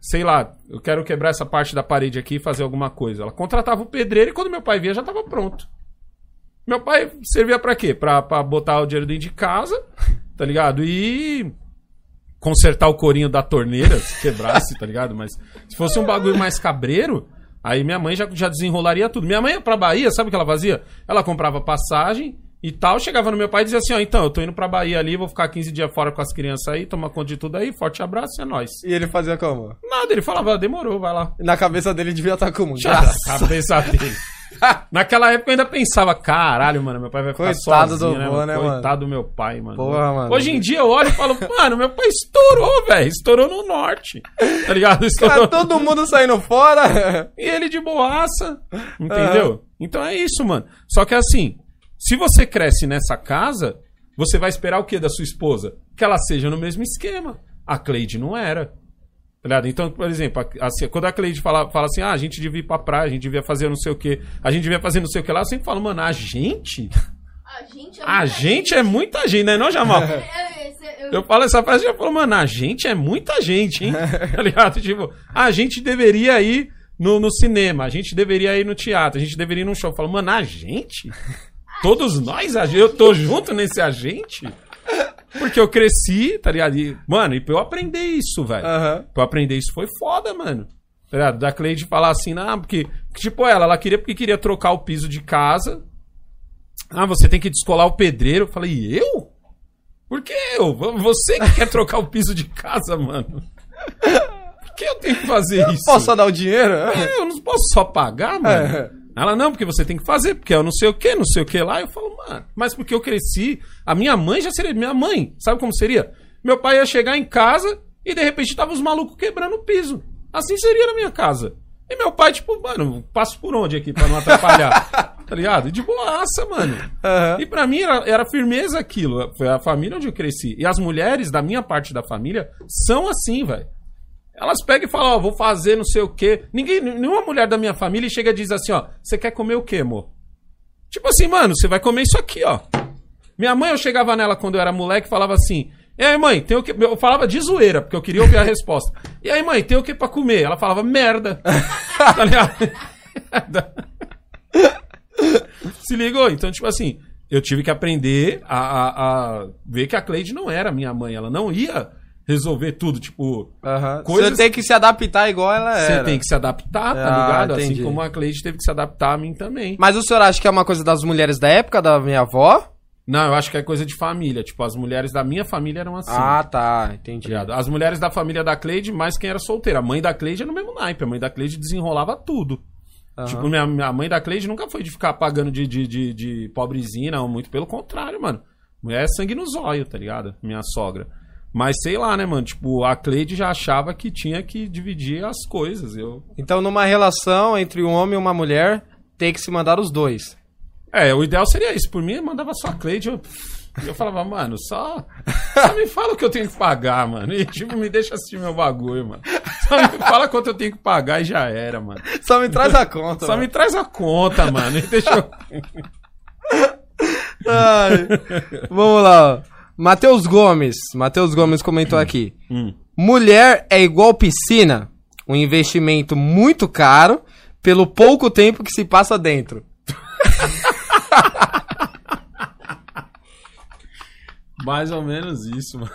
sei lá, eu quero quebrar essa parte da parede aqui e fazer alguma coisa. Ela contratava o pedreiro e quando meu pai via já tava pronto. Meu pai servia pra quê? Pra, pra botar o dinheiro dentro de casa, [laughs] tá ligado? E consertar o corinho da torneira, se quebrasse, tá ligado? Mas se fosse um bagulho mais cabreiro, aí minha mãe já, já desenrolaria tudo. Minha mãe ia pra Bahia, sabe o que ela fazia? Ela comprava passagem e tal, chegava no meu pai e dizia assim, ó, então, eu tô indo pra Bahia ali, vou ficar 15 dias fora com as crianças aí, tomar conta de tudo aí, forte abraço, é nóis. E ele fazia como? Nada, ele falava, demorou, vai lá. Na cabeça dele devia estar como? Já na cabeça [laughs] dele. Naquela época eu ainda pensava, caralho, mano, meu pai vai ficar Coitado sozinho, do né, mano? né, mano? Coitado do meu pai, mano. Porra, mano. Hoje em dia eu olho e falo, mano, meu pai estourou, velho. Estourou no norte. Tá ligado? [laughs] Estourou. Cara, todo mundo saindo fora. E ele de boaça. Entendeu? Então é isso, mano. Só que assim, se você cresce nessa casa, você vai esperar o que da sua esposa? Que ela seja no mesmo esquema. A Cleide não era. Tá? Então, por exemplo, assim, quando a Cleide fala, fala assim, ah, a gente devia ir pra praia, a gente devia fazer não sei o que, a gente devia fazer não sei o que lá, eu sempre falo, mano, a gente? A gente é A muita gente é muita gente, né, não, Jamal? Eu, eu, eu, Eu falo essa frase e já falo, mano, a gente é muita gente, hein? [laughs] tá ligado? Tipo, a gente deveria ir no, no cinema, a gente deveria ir no teatro, a gente deveria ir num show. Eu falo, mano, a gente? Todos nós? Eu tô junto nesse a gente? Porque eu cresci, tá ligado? E, mano, e pra eu aprender isso, velho. Aham. Pra eu aprender isso foi foda, mano. Tá ligado? Da Cleide falar assim, não, porque, tipo, ela, ela queria porque queria trocar o piso de casa. Ah, você tem que descolar o pedreiro. Eu falei, eu? Por que eu? Você que quer trocar o piso de casa, mano. Por que eu tenho que fazer isso? Posso só dar o dinheiro? É, eu não posso só pagar, mano. É. Ela, não, porque você tem que fazer, porque eu não sei o que, não sei o que lá. Eu falo, mano, mas porque eu cresci, a minha mãe já seria minha mãe. Sabe como seria? Meu pai ia chegar em casa e de repente tava os malucos quebrando o piso. Assim seria na minha casa. E meu pai, tipo, mano, passo por onde aqui pra não atrapalhar? [laughs] tá ligado? De boaça, mano. Aham. E pra mim era, era firmeza aquilo. Foi a família onde eu cresci. E as mulheres da minha parte da família são assim, velho. Elas pegam e falam, ó, vou fazer não sei o quê. Ninguém, nenhuma mulher da minha família chega e diz assim, ó, você quer comer o quê, amor? Tipo assim, mano, você vai comer isso aqui, ó. Minha mãe, eu chegava nela quando eu era moleque e falava assim: E aí, mãe, tem o que. Eu falava de zoeira, porque eu queria ouvir a resposta. [laughs] E aí, mãe, tem o que pra comer? Ela falava merda. [laughs] tá ligado? [laughs] Se ligou? Então, tipo assim, eu tive que aprender a, a- a ver que a Cleide não era minha mãe. Ela não ia resolver tudo. Tipo. Coisas- Você tem que se adaptar igual ela você era. tem que se adaptar, tá Ah, ligado? entendi. Assim como a Cleide teve que se adaptar a mim também. Mas o senhor acha que é uma coisa das mulheres da época da minha avó? Não, eu acho que é coisa de família. Tipo, as mulheres da minha família eram assim. Ah, tá. tá Entendi. ligado? As mulheres da família da Cleide, mais quem era solteira. A mãe da Cleide é no mesmo naipe. A mãe da Cleide desenrolava tudo. Aham. Tipo, minha, minha mãe da Cleide nunca foi de ficar pagando de, de, de, de pobrezinha, não. Muito pelo contrário, mano. Mulher é sangue no zóio, tá ligado? Minha sogra. Mas sei lá, né, mano? Tipo, a Cleide já achava que tinha que dividir as coisas. Eu. Então, numa relação entre um homem e uma mulher, tem que se mandar os dois. É, o ideal seria isso. Por mim, eu mandava só a Cleide. Eu, eu falava, mano, só, só me fala o que eu tenho que pagar, mano. E, tipo, me deixa assistir meu bagulho, mano. Só me fala quanto eu tenho que pagar e já era, mano. Só me traz a conta. Só mano. me traz a conta, mano. E deixa eu... [laughs] Ai. Vamos lá. Matheus Gomes. Matheus Gomes comentou aqui. Hum. Mulher é igual piscina. Um investimento muito caro pelo pouco tempo que se passa dentro. [laughs] Mais ou menos isso, [laughs] mano.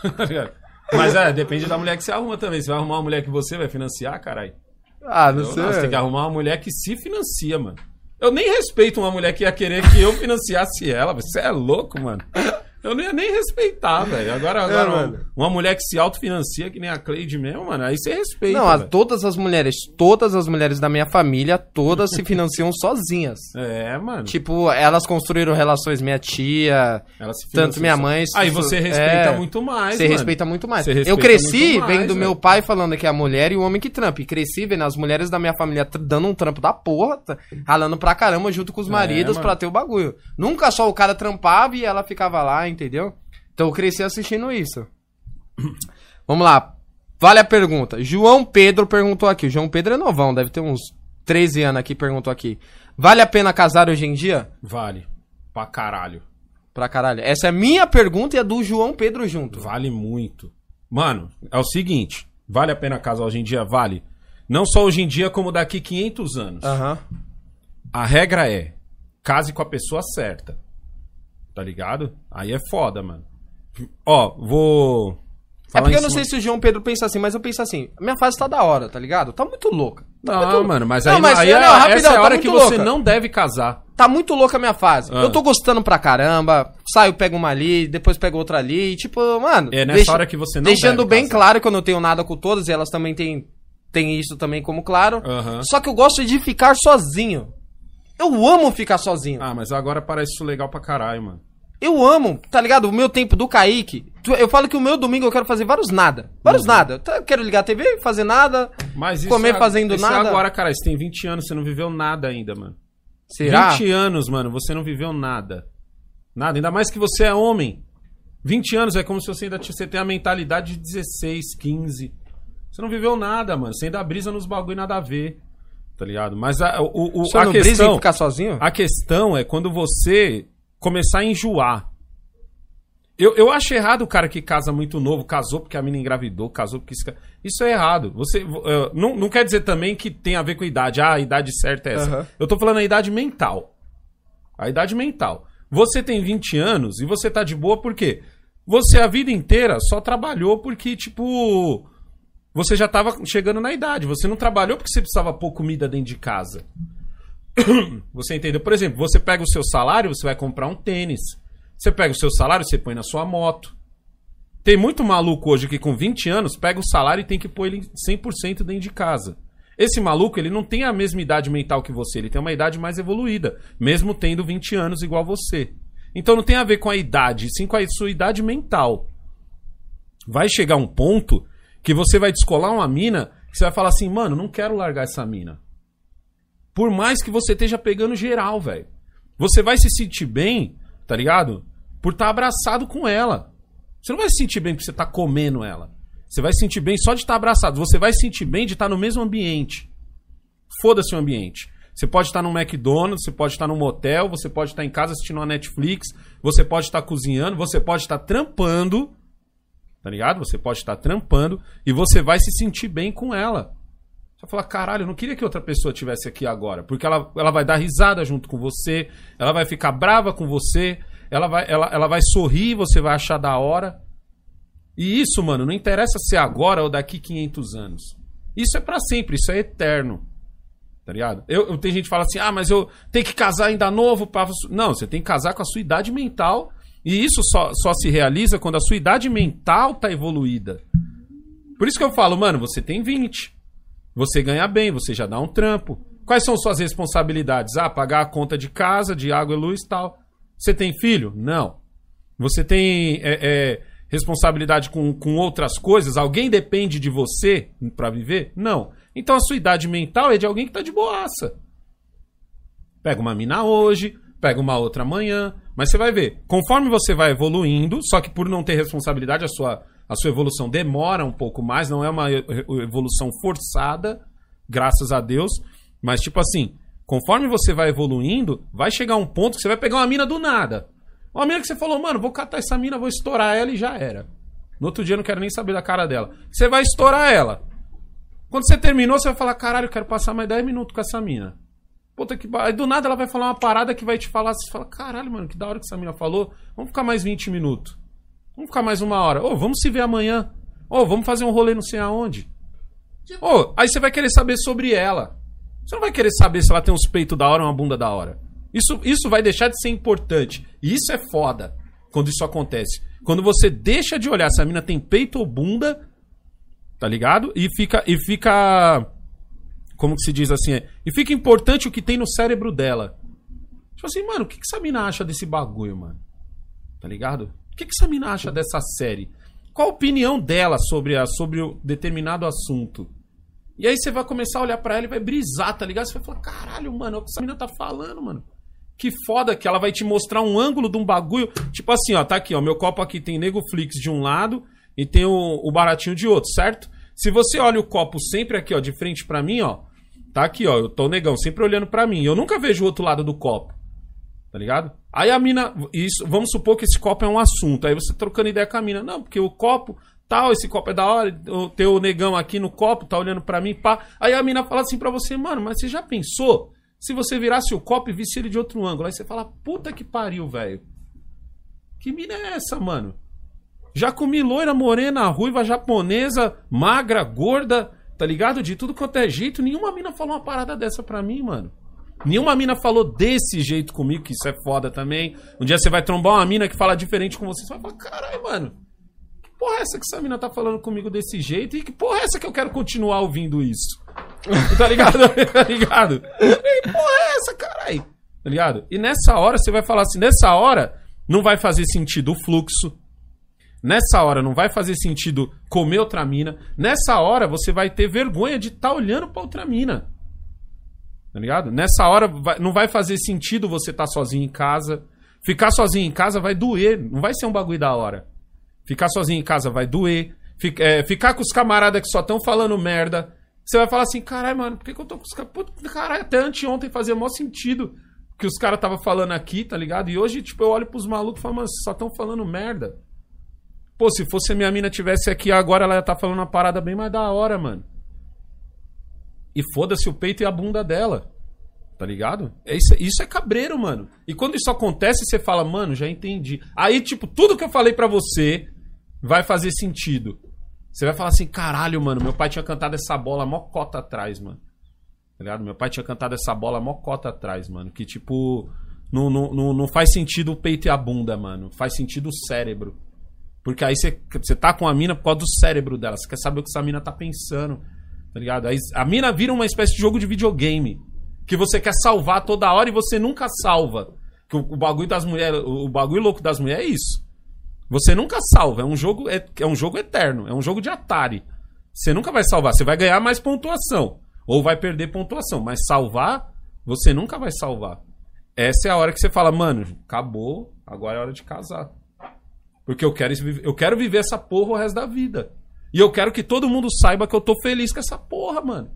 Mas é, depende da mulher que você arruma também. Você vai arrumar uma mulher que você vai financiar, caralho. Ah, não sei. Você tem que arrumar uma mulher que se financia, mano. Eu nem respeito uma mulher que ia querer que eu financiasse ela. Você é louco, mano. Eu não ia nem respeitar, velho. Agora, agora uma, mano. uma mulher que se autofinancia, que nem a Cleide mesmo, mano, aí você respeita. Não, velho. todas as mulheres, todas as mulheres da minha família, todas se [laughs] financiam sozinhas. É, mano. Tipo, elas construíram relações, minha tia, Ela se tanto minha mãe. Aí isso- você respeita é, muito mais, Você mano. respeita muito mais. Você Eu respeita cresci muito mais, vendo velho. meu pai falando que é a mulher e o homem que trampa. E cresci vendo as mulheres da minha família dando um trampo da porra, ralando pra caramba junto com os maridos É, mano. pra ter o bagulho. Nunca só o cara trampava e ela ficava lá, entendeu? Então eu cresci assistindo isso. [clears throat] Vamos lá. Vale a pergunta. João Pedro perguntou aqui. O João Pedro é novão, deve ter uns 13 anos aqui, perguntou aqui. Vale a pena casar hoje em dia? Vale. Pra caralho. Pra caralho. Essa é a minha pergunta e a do João Pedro junto. Vale muito. Mano, é o seguinte. Vale a pena casar hoje em dia? Vale. Não só hoje em dia, como daqui 500 anos. Aham. A regra é: case com a pessoa certa. Tá ligado? Aí é foda, mano. Ó, vou. É porque eu não sei se o João Pedro pensa assim, mas eu penso assim, minha fase tá da hora, tá ligado? Tá muito louca. Tá Não, muito... mano, mas Não, aí, mas aí não, é- rapidão, essa é a tá hora que muito você louca. não deve casar. Tá muito louca a minha fase. Ah. Eu tô gostando pra caramba, saio, pego uma ali, depois pego outra ali, e, tipo, mano... É nessa hora que você não Deixando bem casar. claro que eu não tenho nada com todas, e elas também têm, têm isso também como claro. Aham. Só que eu gosto de ficar sozinho. Eu amo ficar sozinho. Ah, mas agora parece isso legal pra caralho, mano. Eu amo, tá ligado? O meu tempo do Kaique. Eu falo que o meu domingo eu quero fazer vários nada. Vários nada. Tá, Eu quero ligar a TV, fazer nada. Mas isso Comer é- fazendo é nada? agora, cara, você tem 20 anos, você não viveu nada ainda, mano. Será? 20 anos, mano, você não viveu nada. Nada, ainda mais que você é homem. 20 anos é como se você ainda você tem a mentalidade de 16, 15. Você não viveu nada, mano. Você ainda brisa nos bagulho nada a ver. Tá ligado? Mas a, o, o, a não brisa em questão. ficar sozinho? A questão é quando você começar a enjoar. Eu, eu acho errado o cara que casa muito novo, casou porque a mina engravidou, casou porque isso. Isso é errado. Você eh, não, não quer dizer também que tem a ver com a idade. Ah, a idade certa é essa. Aham. Eu tô falando a idade mental. A idade mental. Você tem 20 anos e você tá de boa porque você a vida inteira só trabalhou porque, tipo. Você já tava chegando na idade. Você não trabalhou porque você precisava pôr comida dentro de casa. [clears throat] Você entendeu? Por exemplo, você pega o seu salário, você vai comprar um tênis. Você pega o seu salário, você põe na sua moto. Tem muito maluco hoje que com 20 anos pega o salário e tem que pôr ele 100% dentro de casa. Esse maluco, ele não tem a mesma idade mental que você, ele tem uma idade mais evoluída, mesmo tendo 20 anos igual você. Então não tem a ver com a idade, sim com a sua idade mental. Vai chegar um ponto que você vai descolar uma mina que você vai falar assim, mano, não quero largar essa mina. Por mais que você esteja pegando geral, velho. Você vai se sentir bem, tá ligado? Por estar abraçado com ela. Você não vai se sentir bem porque você tá comendo ela. Você vai se sentir bem só de estar abraçado. Você vai se sentir bem de estar no mesmo ambiente. Foda-se o ambiente. Você pode estar num McDonald's, você pode estar num motel, você pode estar em casa assistindo uma Netflix, você pode estar cozinhando, você pode estar trampando, tá ligado? Você pode estar trampando e você vai se sentir bem com ela. Você vai falar, caralho, eu não queria que outra pessoa estivesse aqui agora, porque ela, ela vai dar risada junto com você, ela vai ficar brava com você, ela vai, ela, ela vai sorrir, você vai achar da hora. E isso, mano, não interessa se é agora ou daqui 500 anos. Isso é pra sempre, isso é eterno. Tá ligado? Eu, eu- tem gente que fala assim: ah, mas eu tenho que casar ainda novo. Pra... Não, você tem que casar com a sua idade mental. E isso só, só se realiza quando a sua idade mental tá evoluída. Por isso que eu falo, mano, você tem 20. Você ganha bem, você já dá um trampo. Quais são suas responsabilidades? Ah, pagar a conta de casa, de água e luz e tal. Você tem filho? Não. Você tem é, é, responsabilidade com, com outras coisas? Alguém depende de você pra viver? Não. Então a sua idade mental é de alguém que tá de boaça. Pega uma mina hoje, pega uma outra amanhã, mas você vai ver, conforme você vai evoluindo, só que por não ter responsabilidade, a sua, a sua evolução demora um pouco mais, não é uma evolução forçada, graças a Deus, mas tipo assim, conforme você vai evoluindo, vai chegar um ponto que você vai pegar uma mina do nada. Uma mina que você falou, mano, vou catar essa mina, vou estourar ela e já era. No outro dia eu não quero nem saber da cara dela. Você vai estourar ela. Quando você terminou, você vai falar, caralho, eu quero passar mais 10 minutos com essa mina. Puta que Aí do nada ela vai falar uma parada que vai te falar. Você fala, caralho, mano, que da hora que essa mina falou. Vamos ficar mais 20 minutos. Vamos ficar mais uma hora. Ô, vamos se ver amanhã. Ô, vamos fazer um rolê não sei aonde. Tipo, Ô, aí você vai querer saber sobre ela. Você não vai querer saber se ela tem uns peitos da hora ou uma bunda da hora. Isso, isso vai deixar de ser importante. E isso é foda quando isso acontece. Quando você deixa de olhar se a mina tem peito ou bunda, tá ligado? E fica. E fica. Como que se diz assim? É, e fica importante o que tem no cérebro dela. Tipo assim, mano, o que, que essa mina acha desse bagulho, mano? Tá ligado? O que, que essa mina acha dessa série? Qual a opinião dela sobre, a, sobre o determinado assunto? E aí você vai começar a olhar pra ela e vai brisar, tá ligado? Você vai falar, caralho, mano, é o que essa mina tá falando, mano. Que foda que ela vai te mostrar um ângulo de um bagulho. Tipo assim, ó, tá aqui, ó. Meu copo aqui tem Nego Flix de um lado e tem o, o baratinho de outro, certo? Se você olha o copo sempre aqui, ó, de frente pra mim, ó. Tá aqui, ó. Eu tô negão, sempre olhando pra mim. Eu nunca vejo o outro lado do copo. Tá ligado? Aí a mina. Isso, vamos supor que esse copo é um assunto. Aí você trocando ideia com a mina. Não, porque o copo. Tal, esse copo é da hora. O teu negão aqui no copo tá olhando pra mim, pá. Aí a mina fala assim pra você, mano, mas você já pensou? Se você virasse o copo e visse ele de outro ângulo. Aí você fala, puta que pariu, velho. Que mina é essa, mano? Já comi loira, morena, ruiva, japonesa, magra, gorda, tá ligado? De tudo quanto é jeito. Nenhuma mina falou uma parada dessa pra mim, mano. Nenhuma mina falou desse jeito comigo, que isso é foda também. Um dia você vai trombar uma mina que fala diferente com você, você vai falar, caralho, mano. Que porra é essa que essa mina tá falando comigo desse jeito? E que porra é essa que eu quero continuar ouvindo isso? [laughs] tá ligado? [laughs] tá ligado? Que porra é essa, caralho? Tá ligado? E nessa hora você vai falar assim, nessa hora não vai fazer sentido o fluxo. Nessa hora não vai fazer sentido comer outra mina. Nessa hora você vai ter vergonha de estar olhando pra outra mina. Tá ligado? Nessa hora vai- não vai fazer sentido você estar sozinho em casa. Ficar sozinho em casa vai doer. Não vai ser um bagulho da hora. Ficar sozinho em casa vai doer. É, ficar com os camaradas que só estão falando merda. Você vai falar assim, caralho, mano, por que, que eu tô com os caras. Caralho, até anteontem fazia maior sentido que os caras tava falando aqui, tá ligado? E hoje, tipo, eu olho pros malucos e falo, mano, só estão falando merda. Pô, se fosse minha mina tivesse aqui agora, ela ia estar falando uma parada bem mais da hora, mano. E foda-se o peito e a bunda dela. Tá ligado? É Isso, isso é cabreiro, mano. E quando isso acontece, você fala, mano, já entendi. Aí, tipo, tudo que eu falei pra você vai fazer sentido. Você vai falar assim, caralho, mano, meu pai tinha cantado essa bola mó cota atrás, mano. Tá ligado? Meu pai tinha cantado essa bola mó cota atrás, mano. Que, tipo, não, não, não, não faz sentido o peito e a bunda, mano. Faz sentido o cérebro. Porque aí você, você tá com a mina por causa do cérebro dela. Você quer saber o que essa mina tá pensando. Tá ligado? Aí a mina vira uma espécie de jogo de videogame. Que você quer salvar toda hora e você nunca salva. Que o, o bagulho das mulheres. O, bagulho louco das mulheres é isso. Você nunca salva. É um jogo, é, é um jogo eterno. É um jogo de Atari. Você nunca vai salvar. Você vai ganhar mais pontuação. Ou vai perder pontuação. Mas salvar, você nunca vai salvar. Essa é a hora que você fala, mano, acabou. Agora é hora de casar. Porque eu quero, viver- eu quero viver essa porra o resto da vida. E eu quero que todo mundo saiba que eu tô feliz com essa porra, mano.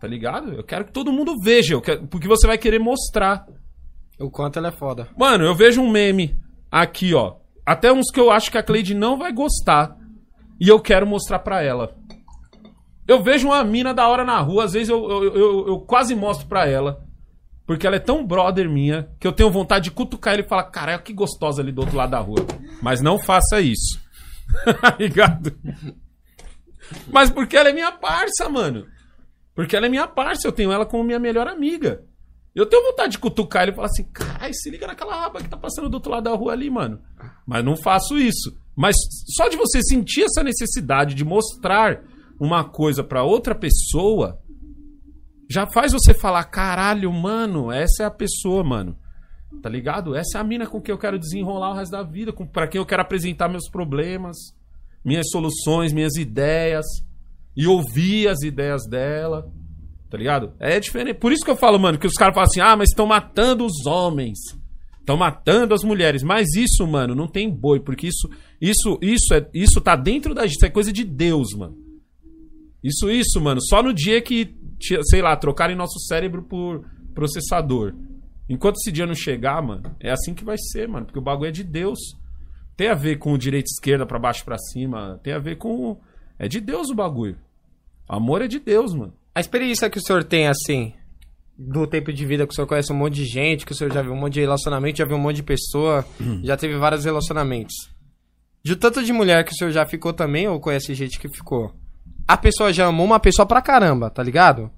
Tá ligado? Eu quero que todo mundo veja, quero- porque você vai querer mostrar. O quanto ela é foda. Mano, eu vejo um meme aqui, ó. Até uns que eu acho que a Cleide não vai gostar. E eu quero mostrar pra ela. Eu vejo uma mina da hora na rua, às vezes eu, eu, eu, eu quase mostro pra ela. Porque ela é tão brother minha que eu tenho vontade de cutucar ele e falar: caralho, que gostosa ali do outro lado da rua. Mas não faça isso. [laughs] Tá ligado? Mas porque ela é minha parça, mano. Porque ela é minha parça, eu tenho ela como minha melhor amiga. Eu tenho vontade de cutucar ele e falar assim, caralho, se liga naquela raba que tá passando do outro lado da rua ali, mano. Mas não faço isso. Mas só de você sentir essa necessidade de mostrar uma coisa pra outra pessoa, já faz você falar, caralho, mano, essa é a pessoa, mano. Tá ligado? Essa é a mina com quem eu quero desenrolar o resto da vida, com, pra quem eu quero apresentar meus problemas, minhas soluções, minhas ideias. E ouvir as ideias dela. Tá ligado? É diferente. Por isso que eu falo, mano, que os caras falam assim: ah, mas estão matando os homens. Estão matando as mulheres. Mas isso, mano, não tem boi, porque isso isso isso é isso tá dentro da gente, isso é coisa de Deus, mano. Isso isso, mano, só no dia que, sei lá, trocarem nosso cérebro por processador. Enquanto esse dia não chegar, mano, é assim que vai ser, mano, porque o bagulho é de Deus. Tem a ver com direita esquerda pra baixo pra cima, tem a ver com é de Deus o bagulho. Amor é de Deus, mano. A experiência que o senhor tem, assim, do tempo de vida que o senhor conhece um monte de gente, que o senhor já viu um monte de relacionamento, já viu um monte de pessoa, [clears throat] já teve vários relacionamentos. De tanto de mulher que o senhor já ficou também, ou conhece gente que ficou, a pessoa já amou uma pessoa pra caramba, tá ligado?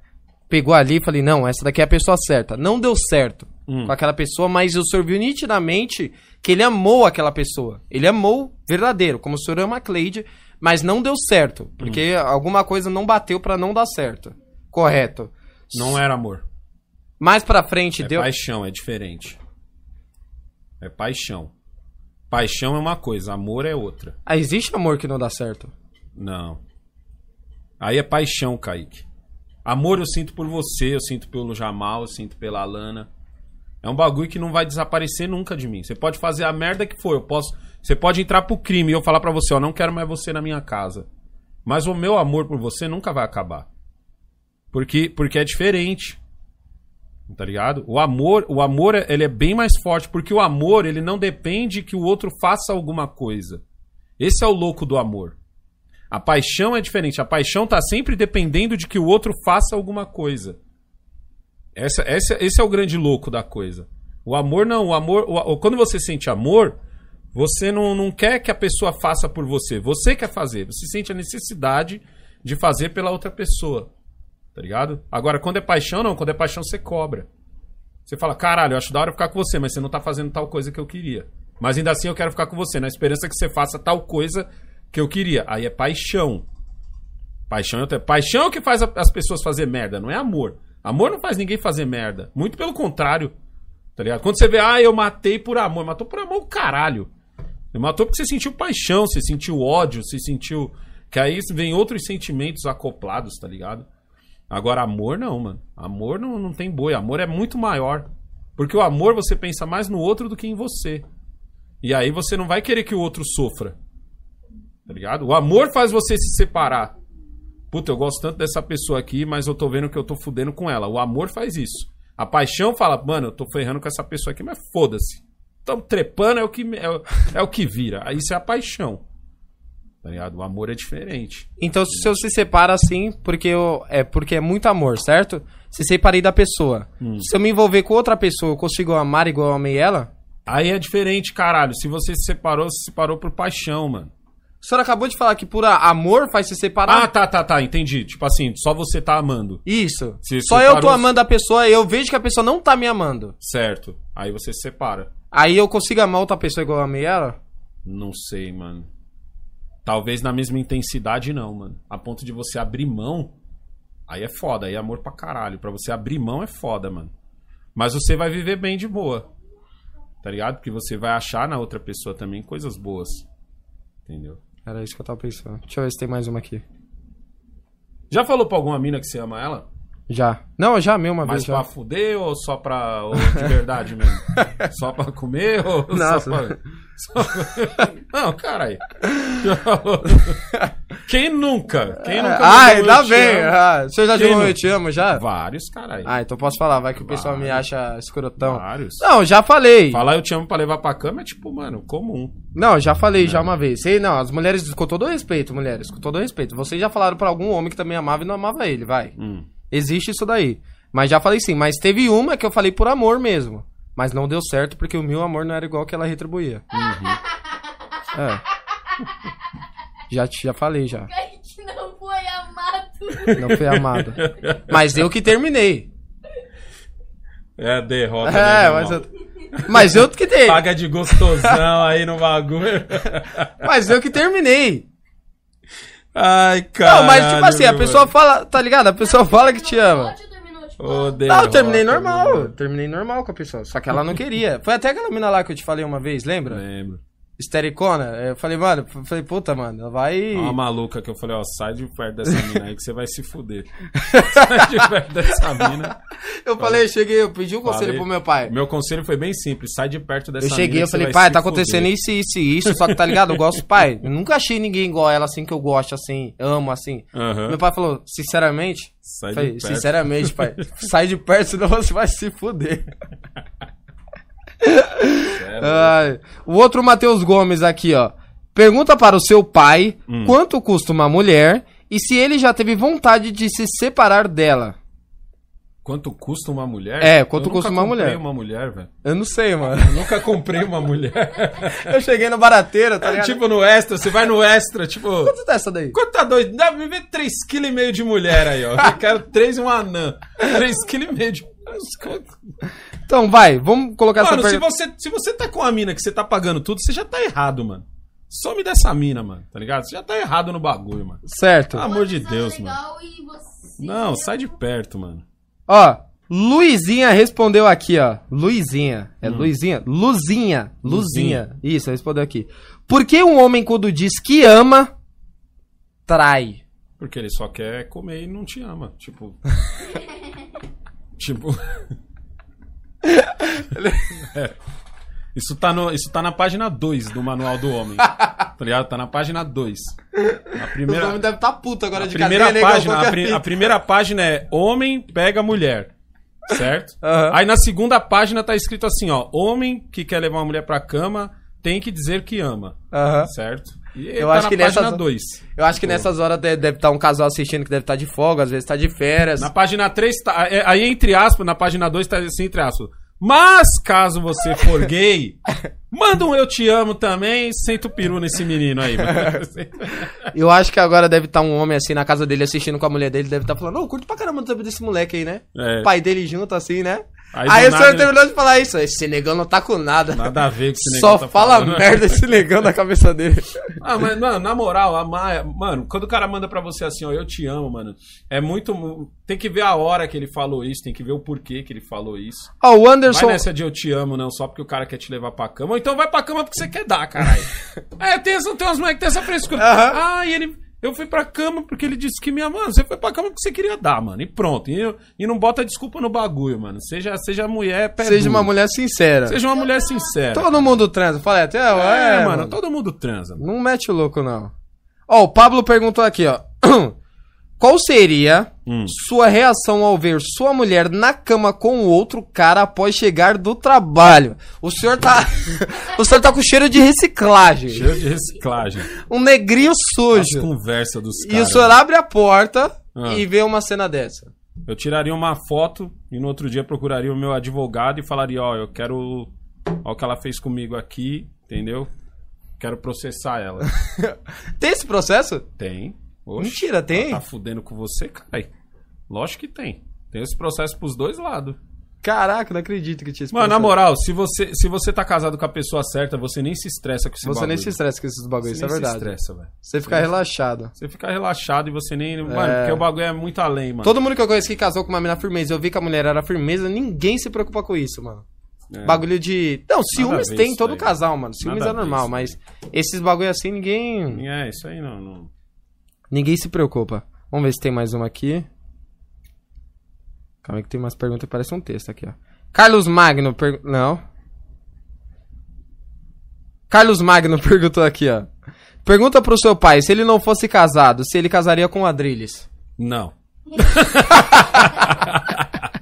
Pegou ali e falei, não, essa daqui é a pessoa certa. Não deu certo Hum. com aquela pessoa, mas o senhor viu nitidamente que ele amou aquela pessoa. Ele amou verdadeiro, como o senhor ama a Cleide, mas não deu certo, porque alguma coisa não bateu pra não dar certo. Correto. Não era amor. Mais pra frente É deu. paixão, é diferente. É paixão. Paixão é uma coisa, amor é outra. Ah, existe amor que não dá certo. Não. Aí é paixão, Kaique. Amor eu sinto por você, eu sinto pelo Jamal, eu sinto pela Alana. É um bagulho que não vai desaparecer nunca de mim. Você pode fazer a merda que for, eu posso. Você pode entrar pro crime e eu falar pra você, ó, não quero mais você na minha casa. Mas o meu amor por você nunca vai acabar. Porque porque é diferente. Tá ligado? O amor, o amor ele é bem mais forte, porque o amor ele não depende que o outro faça alguma coisa. Esse é o louco do amor. A paixão é diferente. A paixão tá sempre dependendo de que o outro faça alguma coisa. Essa, essa, esse é o grande louco da coisa. O amor não. O amor. o- quando você sente amor, você não, não quer que a pessoa faça por você. Você quer fazer. Você sente a necessidade de fazer pela outra pessoa. Tá ligado? Agora, quando é paixão, não. Quando é paixão, você cobra. Você fala, caralho, eu acho da hora ficar com você, mas você não tá fazendo tal coisa que eu queria. Mas ainda assim eu quero ficar com você, na esperança que você faça tal coisa que eu queria. Aí é paixão. Paixão é, paixão é o que faz as pessoas fazer merda, não é amor. Amor não faz ninguém fazer merda. Muito pelo contrário. Tá ligado? Quando você vê, ah, eu matei por amor. Matou por amor o caralho. Você matou porque você sentiu paixão, você sentiu ódio, você sentiu. Que aí vem outros sentimentos acoplados, tá ligado? Agora, amor não, mano. Amor não, não tem boi. Amor é muito maior. Porque o amor você pensa mais no outro do que em você. E aí você não vai querer que o outro sofra. Tá ligado? O amor faz você se separar. Puta, eu gosto tanto dessa pessoa aqui, mas eu tô vendo que eu tô fudendo com ela. O amor faz isso. A paixão fala, mano, eu tô ferrando com essa pessoa aqui, mas foda-se. Tão trepando é o que é, o- é o que vira. Aí Isso é a paixão. Tá ligado? O amor é diferente. Então, se senhor se separa assim, porque, eu, é, porque é muito amor, certo? Se separei da pessoa. Hum. Se eu me envolver com outra pessoa, eu consigo amar igual eu amei ela? Aí é diferente, caralho. Se você se separou, se separou por paixão, mano. O senhor acabou de falar que por amor faz se separar. Ah, tá, tá, tá, entendi. Tipo assim, só você tá amando. Isso. Se Só eu tô separou- amando a pessoa e eu vejo que a pessoa não tá me amando. Certo. Aí você se separa. Aí eu consigo amar outra pessoa igual eu amei ela? Não sei, mano. Talvez na mesma intensidade, não, mano. A ponto de você abrir mão. Aí é foda, aí é amor pra caralho. Pra você abrir mão é foda, mano. Mas você vai viver bem de boa. Tá ligado? Porque você vai achar na outra pessoa também coisas boas. Entendeu? Era isso que eu tava pensando. Deixa eu ver se tem mais uma aqui. Já falou pra alguma mina que você ama ela? Já. Não, eu já amei uma Mas vez já. pra fuder ou só pra. ou de verdade mesmo? [laughs] só pra comer ou Nossa. só pra. [laughs] Não, caralho. [laughs] Quem nunca? Quem nunca ah, mandou ainda bem. Ah, você já Quem jogou? Eu Te Amo já? Vários, caralho. Ah, então posso falar, vai que o pessoal me acha escrotão. Vários. Não, já falei. Falar eu te amo pra levar pra cama é tipo, mano, comum. Não, já falei já uma vez. Sei, não, as mulheres, com todo respeito, mulheres, com todo respeito. Vocês já falaram pra algum homem que também amava e não amava ele, vai. Hum. Existe isso daí. Mas já falei sim. Mas teve uma que eu falei por amor mesmo. Mas não deu certo porque o meu amor não era igual que ela retribuía. É. Já, te- já falei já. Não foi amado. Não foi amado. Mas eu que terminei. É a derrota. É, né, mas eu. Mas eu que terminei. Paga de gostosão aí no bagulho. Mas eu que terminei. Ai, cara. Não, mas tipo assim, a pessoa fala, tá ligado? A pessoa fala que te ama. Tipo, Não, eu terminei normal. eu Terminei normal com a pessoa. Só que ela não queria. Foi até aquela mina lá que eu te falei uma vez, lembra? Lembro. Estericona. Eu falei, mano, eu falei, puta, mano, vai. Uma maluca que eu falei, ó, sai de perto dessa [laughs] mina aí que você vai se fuder. [laughs] sai de perto dessa mina. Eu falei, cheguei, eu pedi um conselho Falei. pro meu pai. Meu conselho foi bem simples, sai de perto dessa Eu mina. cheguei, que eu falei, pai, tá acontecendo fuder. isso, isso e isso, só que tá ligado? Eu gosto, pai. Eu nunca achei ninguém igual ela assim que eu gosto, assim, amo, assim. Aham. Meu pai falou, sinceramente, Sai de falei, perto. sinceramente, pai, sai de perto, senão você vai se fuder. [laughs] É, Ai, o outro Matheus Gomes aqui, ó. Pergunta para o seu pai Hum. quanto custa uma mulher e se ele já teve vontade de se separar dela. Quanto custa uma mulher? É, quanto Eu custa nunca uma comprei mulher? uma mulher, velho. Eu não sei, mano. Eu nunca comprei uma mulher. [laughs] Eu cheguei no barateiro, tá ligado? tipo no extra, você vai no extra, tipo. quanto tá essa daí? Quanto tá doido? Dá pra ver 3,5 kg de mulher aí, ó. Eu quero 3 e um anã. 3,5 kg de. [laughs] Então, vai, vamos colocar Mano, essa se pergunta. você, se você tá com a mina que você tá pagando tudo, você já tá errado, mano. Some dessa mina, mano, tá ligado? Você já tá errado no bagulho, mano. Certo. Pelo amor de Deus, mano. e você- Não, sai de perto, mano. Ó, Luizinha respondeu aqui, ó. Luizinha. É Luizinha? Luzinha. Hum. Luzinha. Luzinha. Isso, respondeu aqui. Por que um homem, quando diz que ama, trai? Porque ele só quer comer e não te ama. Tipo. [laughs] tipo. É. [laughs] Isso tá, no, isso tá na página 2 do Manual do Homem. Tá ligado? Tá na página 2. A O primeira, homem deve estar puto agora a de primeira cadeia, né, página, a, pri- a primeira página é Homem pega mulher. Certo? Aham. Aí na segunda página tá escrito assim, ó. Homem que quer levar uma mulher pra cama tem que dizer que ama. Certo? E Eu tá acho que nessas- 2. Eu acho que nessas horas de- deve estar um casal assistindo que deve estar de folga, às vezes tá de férias. Na página 3, tá, é, aí entre aspas, na página 2 tá assim, entre aspas. Mas, caso você for [laughs] gay, manda um eu te amo também, senta o peru nesse menino aí. [laughs] Eu acho que agora deve estar um homem assim na casa dele assistindo com a mulher dele, deve estar falando, ô, curto pra caramba desse moleque aí, né? É. O pai dele junto assim, né? Aí Aí, o nada senhor terminou de falar isso. Esse negão não tá com nada. Nada a ver com esse Só negócio. tá fala falando. merda esse negão na cabeça dele. [laughs] Ah, mas, mano, na moral, amar, mano, quando o cara manda pra você assim, ó, eu te amo, mano, é muito. Tem que ver a hora que ele falou isso, tem que ver o porquê que ele falou isso. Ó, o Vai Anderson. nessa de eu te amo, não, só porque o cara quer te levar pra cama. Ou então vai pra cama porque você quer dar, caralho. [laughs] é, tem, tem umas moleques que tem essa frescura. Aham. Ah, e ele. Eu fui pra cama porque ele disse que me ama. Mano, você foi pra cama porque você queria dar, mano. E pronto. E, e não bota desculpa no bagulho, mano. Seja, seja mulher, pé Seja duro. uma mulher sincera. Seja uma mulher sincera. Todo mundo transa. Falei até, É, é, mano, todo mundo transa. Não mete o louco, não. Ó, o Pablo perguntou aqui, ó. [clears throat] Qual seria Hum. sua reação ao ver sua mulher na cama com outro cara após chegar do trabalho? O senhor tá. [laughs] o senhor tá com cheiro de reciclagem. Cheiro de reciclagem. Um negrinho As sujo. conversa dos E o caras. senhor abre a porta Ah. e vê uma cena dessa. Eu tiraria uma foto e no outro dia procuraria o meu advogado e falaria, ó, eu quero. Ó o que ela fez comigo aqui, entendeu? Quero processar ela. [laughs] Tem esse processo? Tem. Oxe, Mentira, tem? Tá fudendo com você, cai. Lógico que tem. Tem esse processo pros dois lados. Caraca, não acredito que tinha esse Mano, na processo. moral, se você, se você tá casado com a pessoa certa, você nem se estressa com esse Você bagulho. nem se estressa com esses bagulhos, Você isso é nem se verdade. estressa, velho. Você fica relaxado. Você fica relaxado e você nem. Mano, É. porque o bagulho é muito além, mano. Todo mundo que eu conheço que casou com uma mina firmeza, eu vi que a mulher era firmeza, ninguém se preocupa com isso, mano. É. Bagulho de. Não, ciúmes tem em todo daí. casal, mano. Ciúmes Nada é normal, mas esses bagulho assim ninguém. É, isso aí não. não... Ninguém se preocupa. Vamos ver se tem mais uma aqui. Calma aí que tem umas perguntas que parece um texto aqui, ó. Carlos Magno, per... não. Carlos Magno [laughs] perguntou aqui, ó. Pergunta pro seu pai, se ele não fosse casado, se ele casaria com o Adrilles. Não. [laughs]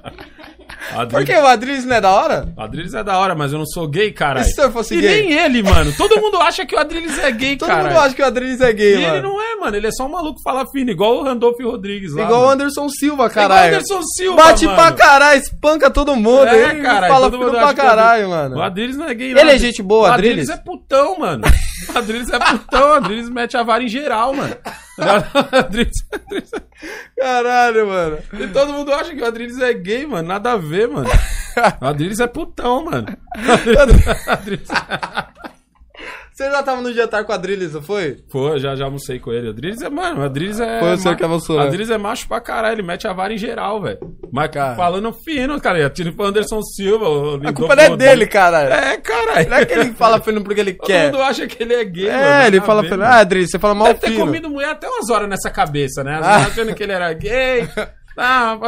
Por Adriles, que o Adrilles não é da hora? Adriles é da hora, mas eu não sou gay, caralho. E se eu fosse e gay? nem ele, mano. Todo mundo acha que o Adriles é gay, Todo cara. mundo acha que o Adrilles é gay, E mano. ele não é, mano. Ele é só um maluco fala fino, igual o Randolph Rodrigues lá. Igual o. Anderson Silva, É igual o caralho. Anderson Silva, Bate mano. pra caralho, espanca todo mundo. É, ele caralho, fala todo mundo pra o caralho, Adriles- mano. O Adriles não é gay, Ele é gente boa, o Adriles? Adriles é putão, mano. O Adriles é putão, o Adriles mete a vara em geral, mano. Adriles, Adriles- Caralho, mano. E todo mundo acha que o Adriles é gay, mano. Nada a ver, mano. O Adriles é putão, mano. [laughs] O Adriles... Você já tava no jantar com o Adrilles, não foi? Pô, já, já almocei com ele. Adriles é, mano, Adriles é. Foi o senhor ma- que né? Adriles é macho pra caralho, ele mete a vara em geral, velho. Mas Cara. falando fino, cara, tira pro Anderson Silva. A culpa não é dele, caralho. É, caralho. Não é que ele fala fino porque ele [laughs] Todo quer. mundo acha que ele é gay, mano. É, ele nada fala a fino. mano. Ah, Adrilles, você fala mal Deve ter fino. comido mulher até umas horas nessa cabeça, né? Às Ah. achando que ele era gay. [laughs] Ah,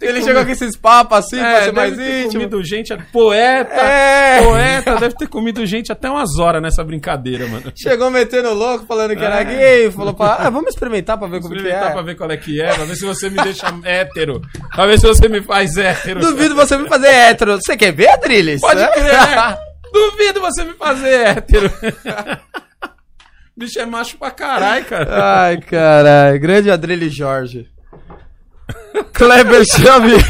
ter Ele chegou com esses papos assim, pra é, ser mais ter íntimo. comido gente, poeta, É. poeta, deve ter comido gente até umas horas nessa brincadeira, mano. Chegou metendo louco, falando que era É. gay. Falou pra, ah, vamos experimentar pra ver como que Experimentar é. pra ver qual é que é, pra ver se você me deixa [laughs] hétero, pra ver se você me faz hétero. Duvido você me fazer hétero. Você quer ver, Adrilles? Pode É? crer, né? [laughs] Duvido você me fazer hétero. [laughs] Bicho é macho pra caralho, cara. Ai, caralho. Grande Adrilles Jorge. Kleber Xavier.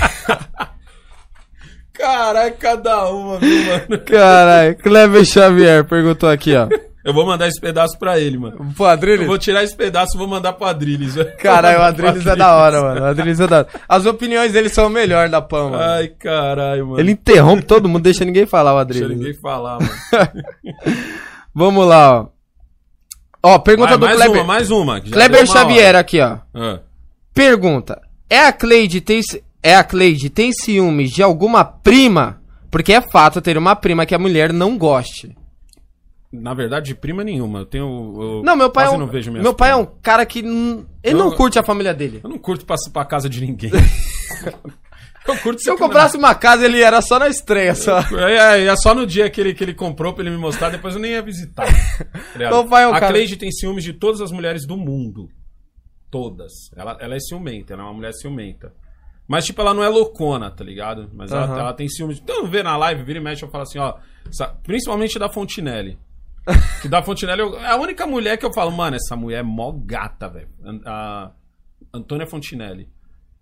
Caralho, cada uma, viu, mano? Caralho. Kleber Xavier perguntou aqui, ó. Eu vou mandar esse pedaço pra ele, mano. Pô, Eu Adrilles? vou tirar esse pedaço e vou mandar pro Adriles. Caralho, o Adrilles é da hora, mano. O Adrilles é da hora. As opiniões dele são o melhor da PAN, mano. Ai, caralho, mano. Ele interrompe todo mundo, deixa ninguém falar, o Deixa Adrilles. ninguém falar, mano. [laughs] Vamos lá, ó. Ó, pergunta Vai, do mais Kleber. uma, mais uma. que já Kleber uma Xavier aqui, ó. hora. Ah. Pergunta: É a Cleide tem é a Cleide tem ciúmes de alguma prima? Porque é fato ter uma prima que a mulher não goste. Na verdade, de prima nenhuma. Eu tenho. eu Não, meu pai é um, não vejo minhas meu pai é um cara que ele Eu- não curte a família dele. Eu não curto passar pra casa de ninguém. [laughs] eu curto Se eu comprasse uma casa, ele era só na estreia, só. É, é, é só no dia que ele, que ele comprou pra ele me mostrar, depois eu nem ia visitar. [laughs] Tá ligado? Meu pai é um a cara- Cleide tem ciúmes de todas as mulheres do mundo. Todas. Ela, ela é ciumenta, ela é uma mulher ciumenta. Mas, tipo, ela não é loucona, tá ligado? Mas ela, Aham. ela tem ciúmes. Então, vê na live, vira e mexe, eu falo assim, ó. Principalmente da Fontinelli. [laughs] que da Fontinelli eu- é a única mulher que eu falo, mano, essa mulher é mó gata, velho. An- A Antônia Fontinelli.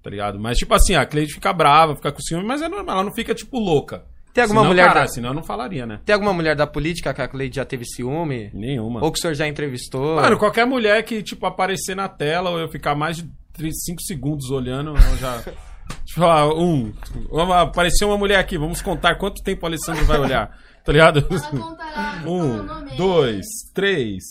Tá ligado? Mas, tipo assim, a Cleide fica brava, fica com ciúme, mas é normal, ela não fica, tipo, louca. Tem alguma senão, mulher cara, da- senão eu não falaria, né? Tem alguma mulher da política que a Cleide já teve ciúme? Nenhuma. Ou que o senhor já entrevistou? Mano, qualquer mulher que, tipo, aparecer na tela ou eu ficar mais de 5 segundos olhando, eu já. [laughs] Tipo, ah, um. Vamos, apareceu uma mulher aqui, vamos contar quanto tempo o Alessandro vai olhar. Tá ligado? [laughs] Um, nome. dois, três.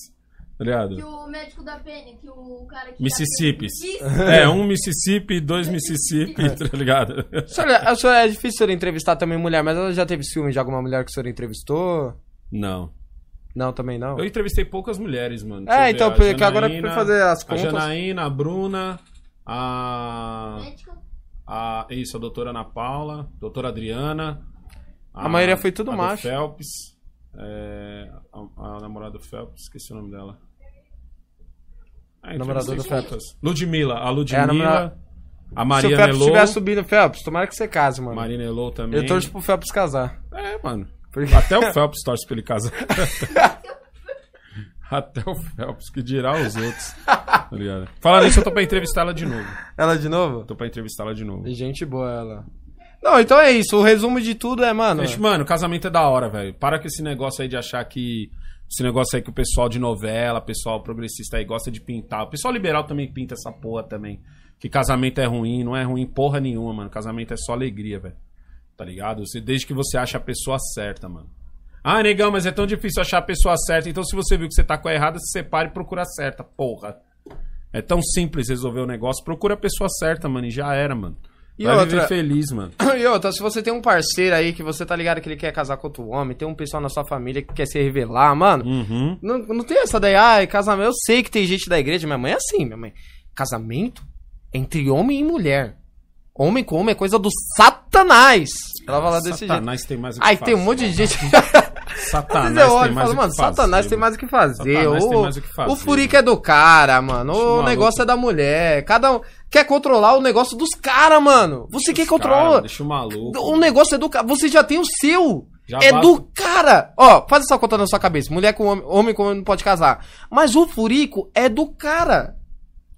Tá ligado? Que o médico da Penny, que o cara que. Mississippi. Isso. É, um Mississippi, dois [laughs] Mississippi, tá ligado? A senhora, a senhora- é difícil o senhor entrevistar também mulher, mas ela já teve ciúme de alguma mulher que o senhor entrevistou? Não. Não, também não. Eu entrevistei poucas mulheres, mano. É, Deixa então, ver, a porque agora pra fazer as A contas- Janaína, a Bruna, a. Médica. A, isso, a doutora Ana Paula, doutora Adriana. A maioria foi tudo a do macho. Phelps. é, a, a namorada do Phelps, esqueci o nome dela. Ah, Namorada do Phelps. Ludmilla, a É, a Ludmilla. namorada- a Se Maria o Phelps estiver subindo, Phelps, tomara que você case, mano. Marina Elô também. Eu torço pro Phelps casar. É, mano. Porque- Até o Phelps [laughs] torce pra ele casar. Até o Phelps, que dirá os outros. Tá ligado? Falando isso, eu tô pra entrevistar ela de novo. Ela de novo? Tô pra entrevistá-la de novo. Gente boa ela. Não, então é isso. O resumo de tudo é, mano. Gente, mano, casamento é da hora, velho. Para com esse negócio aí de achar que. Esse negócio aí que o pessoal de novela, pessoal progressista aí gosta de pintar. O pessoal liberal também pinta essa porra também. Que casamento é ruim, não é ruim porra nenhuma, mano. Casamento é só alegria, velho. Tá ligado? Você, desde que você acha a pessoa certa, mano. Ah, negão, mas é tão difícil achar a pessoa certa. Então, se você viu que você tá com a errada, se separe e procura a certa, porra. É tão simples resolver o negócio. Procura a pessoa certa, mano, e já era, mano. E Vai outra- feliz, mano. [coughs] E outra, se você tem um parceiro aí que você tá ligado que ele quer casar com outro homem, tem um pessoal na sua família que quer se revelar, mano. Uhum. Não, não tem essa daí, ai, casamento. Eu sei que tem gente da igreja, minha mãe é assim, minha mãe. Casamento entre homem e mulher. Homem com homem é coisa do satanás. Ela fala desse jeito. Satanás tem mais o que Ai, tem um monte de gente. [laughs] [laughs] Satanás olho tem mais falo, o mano, que fazer, Satanás tem mais o que fazer. Satanás o, tem mais o que fazer, o furico é do cara, mano. O maluco. negócio é da mulher. Cada um quer controlar o negócio dos caras, mano. Você quer Os controlar. cara, Deixa o maluco. O negócio é do cara. Você já tem o seu. Já é basta- do cara. Ó, faz essa conta na sua cabeça. Mulher com homem, homem com homem não pode casar. Mas o furico é do cara.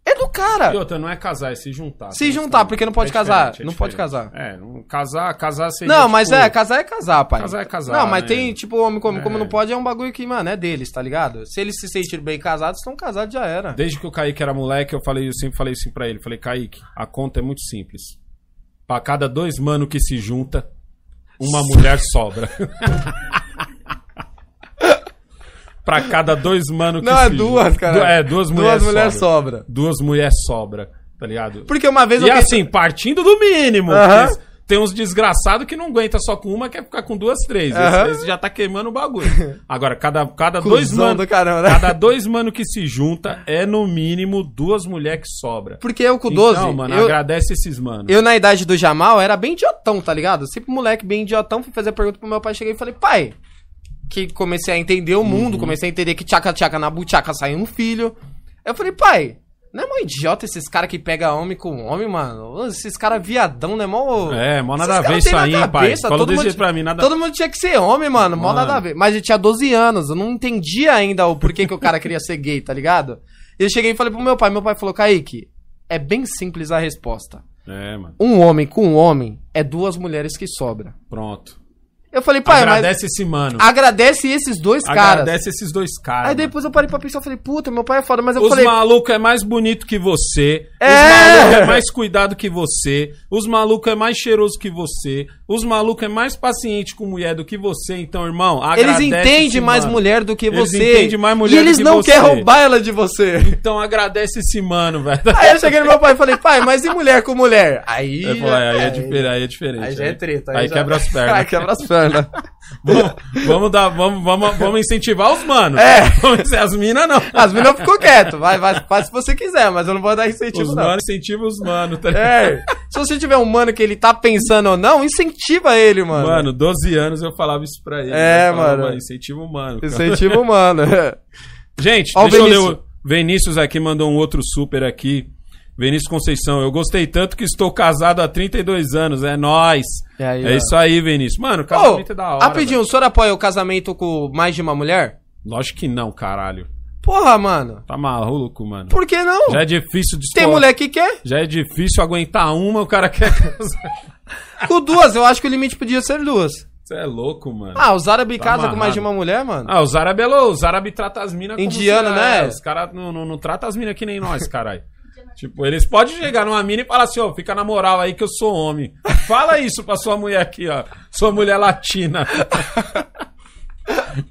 É do cara. E outra, não é casar, é se juntar. Se juntar, porque não pode É casar, é não pode casar. É, não- casar, casar seria. Não, mas tipo, é, casar é casar, pai. Casar é casar, Não, mas né? tem, tipo, homem com homem, como É. não pode, é um bagulho que, mano, é deles, tá ligado? Se eles se sentirem bem casados, estão casados, já era. Desde que o Kaique era moleque, eu falei, eu sempre falei assim pra ele. Falei, Kaique, a conta é muito simples. Pra cada dois mano que se junta, uma [laughs] mulher sobra. [laughs] pra cada dois mano que Não, se é duas, junta. cara. Du- É, duas mulheres Duas mulheres sobra. sobra. Duas mulheres sobra, tá ligado? Porque uma vez E eu pensei- assim, partindo do mínimo. Aham. porque Tem uns desgraçados que não aguenta só com uma, quer ficar com duas, três. Aham. Esse, esse já tá queimando o bagulho. [laughs] Agora, cada, cada dois Cusão mano. do caramba, né? Cada dois mano que se junta é no mínimo duas mulheres que sobra. Porque eu com 12, Então, mano, eu, agradece esses manos. eu na idade do Jamal era bem idiotão, tá ligado? Sempre moleque bem idiotão, fui fazer pergunta pro meu pai, cheguei e falei, pai, que comecei a entender o mundo, Uhum. comecei a entender que tchaca-tchaca na buchaca sai um filho. Eu falei, pai, não é mó idiota esses caras que pegam homem com homem, mano? Esses caras viadão, né? Mó... É, mó nada a ver isso aí, pai. cabeça, Fala todo mundo- pra mim, nada Todo mundo tinha que ser homem, mano. Mó Mano. nada a ver. Mas eu tinha 12 anos, eu não entendia ainda o porquê que o cara queria ser gay, tá ligado? E eu cheguei e falei pro meu pai, meu pai falou, Kaique, é bem simples a resposta. É, mano. Um homem com um homem é duas mulheres que sobra. Pronto. Eu falei, pai, Agradece esse mano. mas agradece esses dois caras. Agradece esses dois caras. Aí depois eu parei pra pensar, falei, puta, meu pai é foda, mas eu Os falei, malucos é mais bonito que você. É. Os malucos é mais cuidado que você. Os malucos é mais cheiroso que você. Os malucos é mais paciente com mulher do que você. Então, irmão, eles agradece entendem esse mais mano. mulher do que Eles você. entendem mais mulher e eles do que não você. querem roubar ela de você. Então agradece esse mano, velho. Aí eu cheguei no meu pai e falei, pai, mas e mulher com mulher? Aí. Aí, pô, aí, é, diferente, aí é diferente. Aí já é treta. Aí, já- quebra as pernas. [laughs] Aí quebra as pernas. Vamos, vamos dar, vamos, vamos, vamos incentivar os manos. É. [laughs] As minas não. As meninas ficou quieto. Vai, vai, faz se você quiser, mas eu não vou dar incentivo, Os não. manos incentivam os manos, tá ligado? É. Se você tiver um mano que ele tá pensando ou não, incentiva ele, mano. Mano, 12 anos eu falava isso pra ele. É, falava, mano. Incentiva o mano. cara. Incentiva o mano. [laughs] Gente, Ó o deixa eu ler o... Vinícius aqui mandou um outro super aqui. Vinícius Conceição, eu gostei tanto que estou casado há 32 anos, é nóis. Aí, é ó. isso aí, Vinícius. Mano, casamento é da hora. rapidinho, o senhor apoia o casamento com mais de uma mulher? velho. Lógico que não, caralho. Porra, mano. Tá maluco, mano. Por que não? Já é difícil de Tem mulher que quer? Já é difícil aguentar uma, o cara [laughs] quer casar. Com duas, eu acho que o limite podia ser duas. Você é louco, mano. Ah, os árabes Tá casam com mais de amarrado. uma mulher, mano? Ah, os árabes é louco. Os árabes tratam as minas como Indiano, se- né? é, Os caras não, não, não tratam as minas que nem nós, [laughs] caralho. Tipo, eles podem chegar numa mina e falar assim, ó, fica na moral aí que eu sou homem. Fala isso pra sua mulher aqui, ó. Sua mulher latina. [laughs]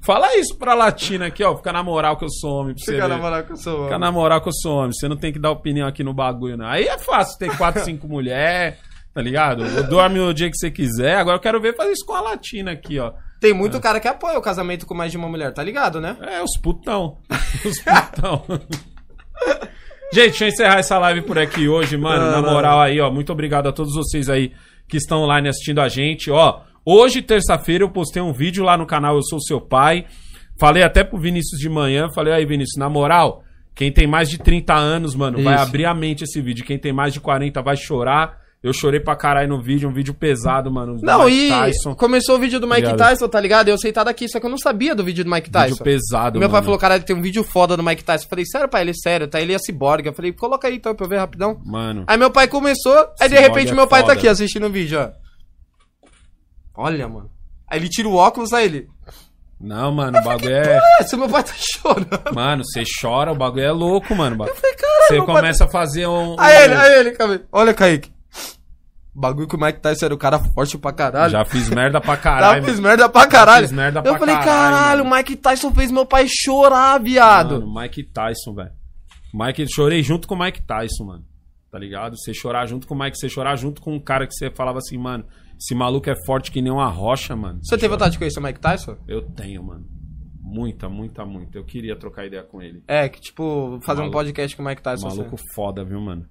Fala isso pra latina aqui, ó. Fica na moral que eu sou homem. Pra você Fica na moral que eu sou. Fica na moral que eu sou homem. Você não tem que dar opinião aqui no bagulho, não. Aí é fácil ter quatro, [laughs] cinco mulheres, tá ligado? Dorme o dia que você quiser. Agora eu quero ver fazer isso com a latina aqui, ó. Tem muito cara que apoia o casamento com mais de uma mulher, tá ligado, né? É, os putão. [laughs] Os putão. Gente, deixa eu encerrar essa live por aqui hoje, mano. Na moral aí, ó. Muito obrigado a todos vocês aí que estão online assistindo a gente. Ó, hoje, terça-feira, eu postei um vídeo lá no canal Eu Sou Seu Pai. Falei até pro Vinícius de manhã. Falei, aí, Vinícius, na moral, quem tem mais de 30 anos, mano, vai Isso. abrir a mente esse vídeo. Quem tem mais de 40 vai chorar. Eu chorei pra caralho no vídeo, um vídeo pesado, mano. Não, e Tyson. começou o vídeo do Mike Ligado? Tyson, tá ligado? Eu sentado aqui, só que eu não sabia do vídeo do Mike Tyson. Vídeo pesado, Meu pai mano. falou, caralho, tem um vídeo foda do Mike Tyson. Eu falei, sério, pai? Ele é sério, tá? Ele é ciborgue. Eu falei, coloca aí então pra eu ver rapidão. Mano. Aí meu pai começou, aí de repente é meu pai tá foda. aqui assistindo o vídeo, ó. Olha, mano. Aí ele tira o óculos, aí ele. Não, mano, o bagulho é. Esse meu pai tá [laughs] chorando. Mano, você chora, o bagulho é louco, mano. Eu Você meu pai começa a fazer um. tá- Aí um- ele, aí ele, calma aí. Olha, Kaique. Bagulho que o Mike Tyson era o cara forte pra caralho. Já fiz merda pra [laughs] Já caralho. fiz mano. merda pra caralho. fiz merda eu pra falei, caralho, o Mike Tyson fez meu pai chorar, viado. Mano, Mike Tyson, velho. Mike, chorei junto com o Mike Tyson, mano. Tá ligado? Você chorar junto com o Mike, você chorar junto com um cara que você falava assim, mano, esse maluco é forte que nem uma rocha, mano. Você tem vontade de conhecer o Mike Tyson? Eu tenho, mano. Muita, muita, muita. Eu queria trocar ideia com ele. É, que tipo, fazer um Maluco. podcast com o Mike Tyson. Maluco assim. foda, viu, mano?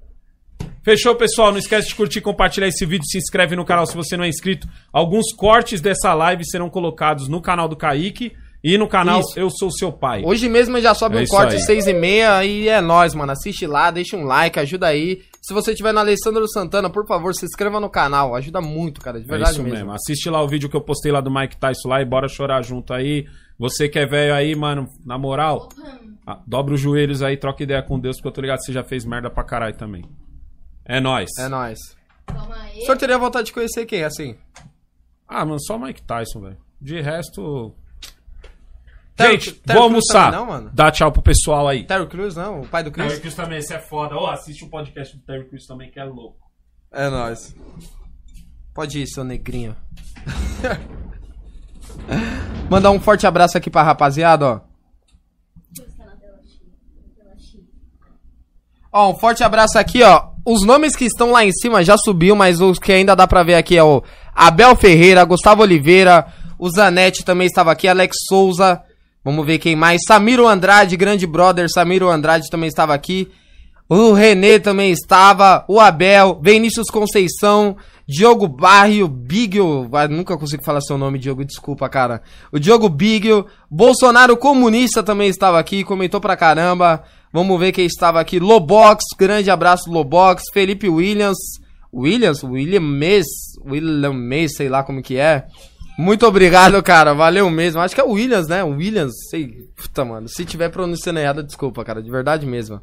Fechou, pessoal? Não esquece de curtir, compartilhar esse vídeo, se inscreve no canal se você não é inscrito. Alguns cortes dessa live serão colocados no canal do Kaique e no canal Isso. Eu Sou Seu Pai. Hoje mesmo já sobe É um corte aí. seis e meia e é nóis, mano. Assiste lá, deixa um like, ajuda aí. Se você tiver no Alessandro Santana, por favor, se inscreva no canal. Ajuda muito, cara, de É verdade isso mesmo. mesmo. Assiste lá o vídeo que eu postei lá do Mike Tyson lá e bora chorar junto aí. Você que é velho aí, mano, na moral, dobra os joelhos aí, troca ideia com Deus, porque eu tô ligado que você já fez merda pra caralho também. É nóis. É nóis. calma aí. O senhor teria vontade de conhecer quem, assim? Ah, mano, só o Mike Tyson, velho. De resto. Terry- Gente, Terry vou almoçar. também não, mano? Dá tchau pro pessoal aí. Terry Crews, não? O pai do Chris? Terry Crews também, esse é foda. Ó, assiste o podcast do Terry Crews também, que é louco. É nóis. Pode ir, seu negrinho. [laughs] Mandar um forte abraço aqui pra rapaziada, ó. Cheia. Ó, um forte abraço aqui, ó. Os nomes que estão lá em cima já subiu, mas os que ainda dá pra ver aqui é o Abel Ferreira, Gustavo Oliveira, o Zanetti também estava aqui, Alex Souza. Vamos ver quem mais. Samiro Andrade, grande brother, Samiro Andrade também estava aqui. O Renê também estava, o Abel, Vinícius Conceição, Diogo Barrio, Bigio, ah, nunca consigo falar seu nome, Diogo, desculpa, cara. O Diogo Bigio, Bolsonaro Comunista também estava aqui, comentou pra caramba. Vamos ver quem estava aqui. Lobox, grande abraço, Lobox. Felipe Williams, Williams, William Mes, William Mes, sei lá como que é. Muito obrigado, cara. Valeu mesmo. Acho que é Williams, né? Williams, sei. Puta, mano. Se tiver pronunciando errado, desculpa, cara. De verdade mesmo.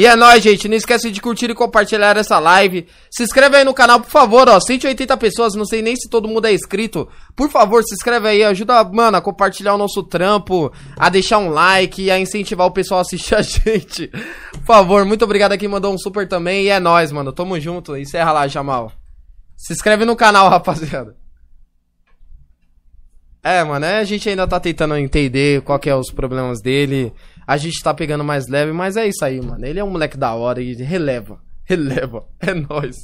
E é nóis, gente. Não esquece de curtir e compartilhar essa live. Se inscreve aí no canal, por favor, ó. 180 pessoas, não sei nem se todo mundo é inscrito. Por favor, se inscreve aí. Ajuda, mano, a compartilhar o nosso trampo, a deixar um like a incentivar o pessoal a assistir [laughs] a gente. Por favor, muito obrigado a quem mandou um super também. E é nóis, mano. Tamo junto. Encerra lá, Jamal. Se inscreve no canal, [laughs] rapaziada. É, mano, a gente ainda tá tentando entender qual que é os problemas dele. A gente tá pegando mais leve, mas é isso aí, mano. Ele é um moleque da hora e releva. Releva. É nóis.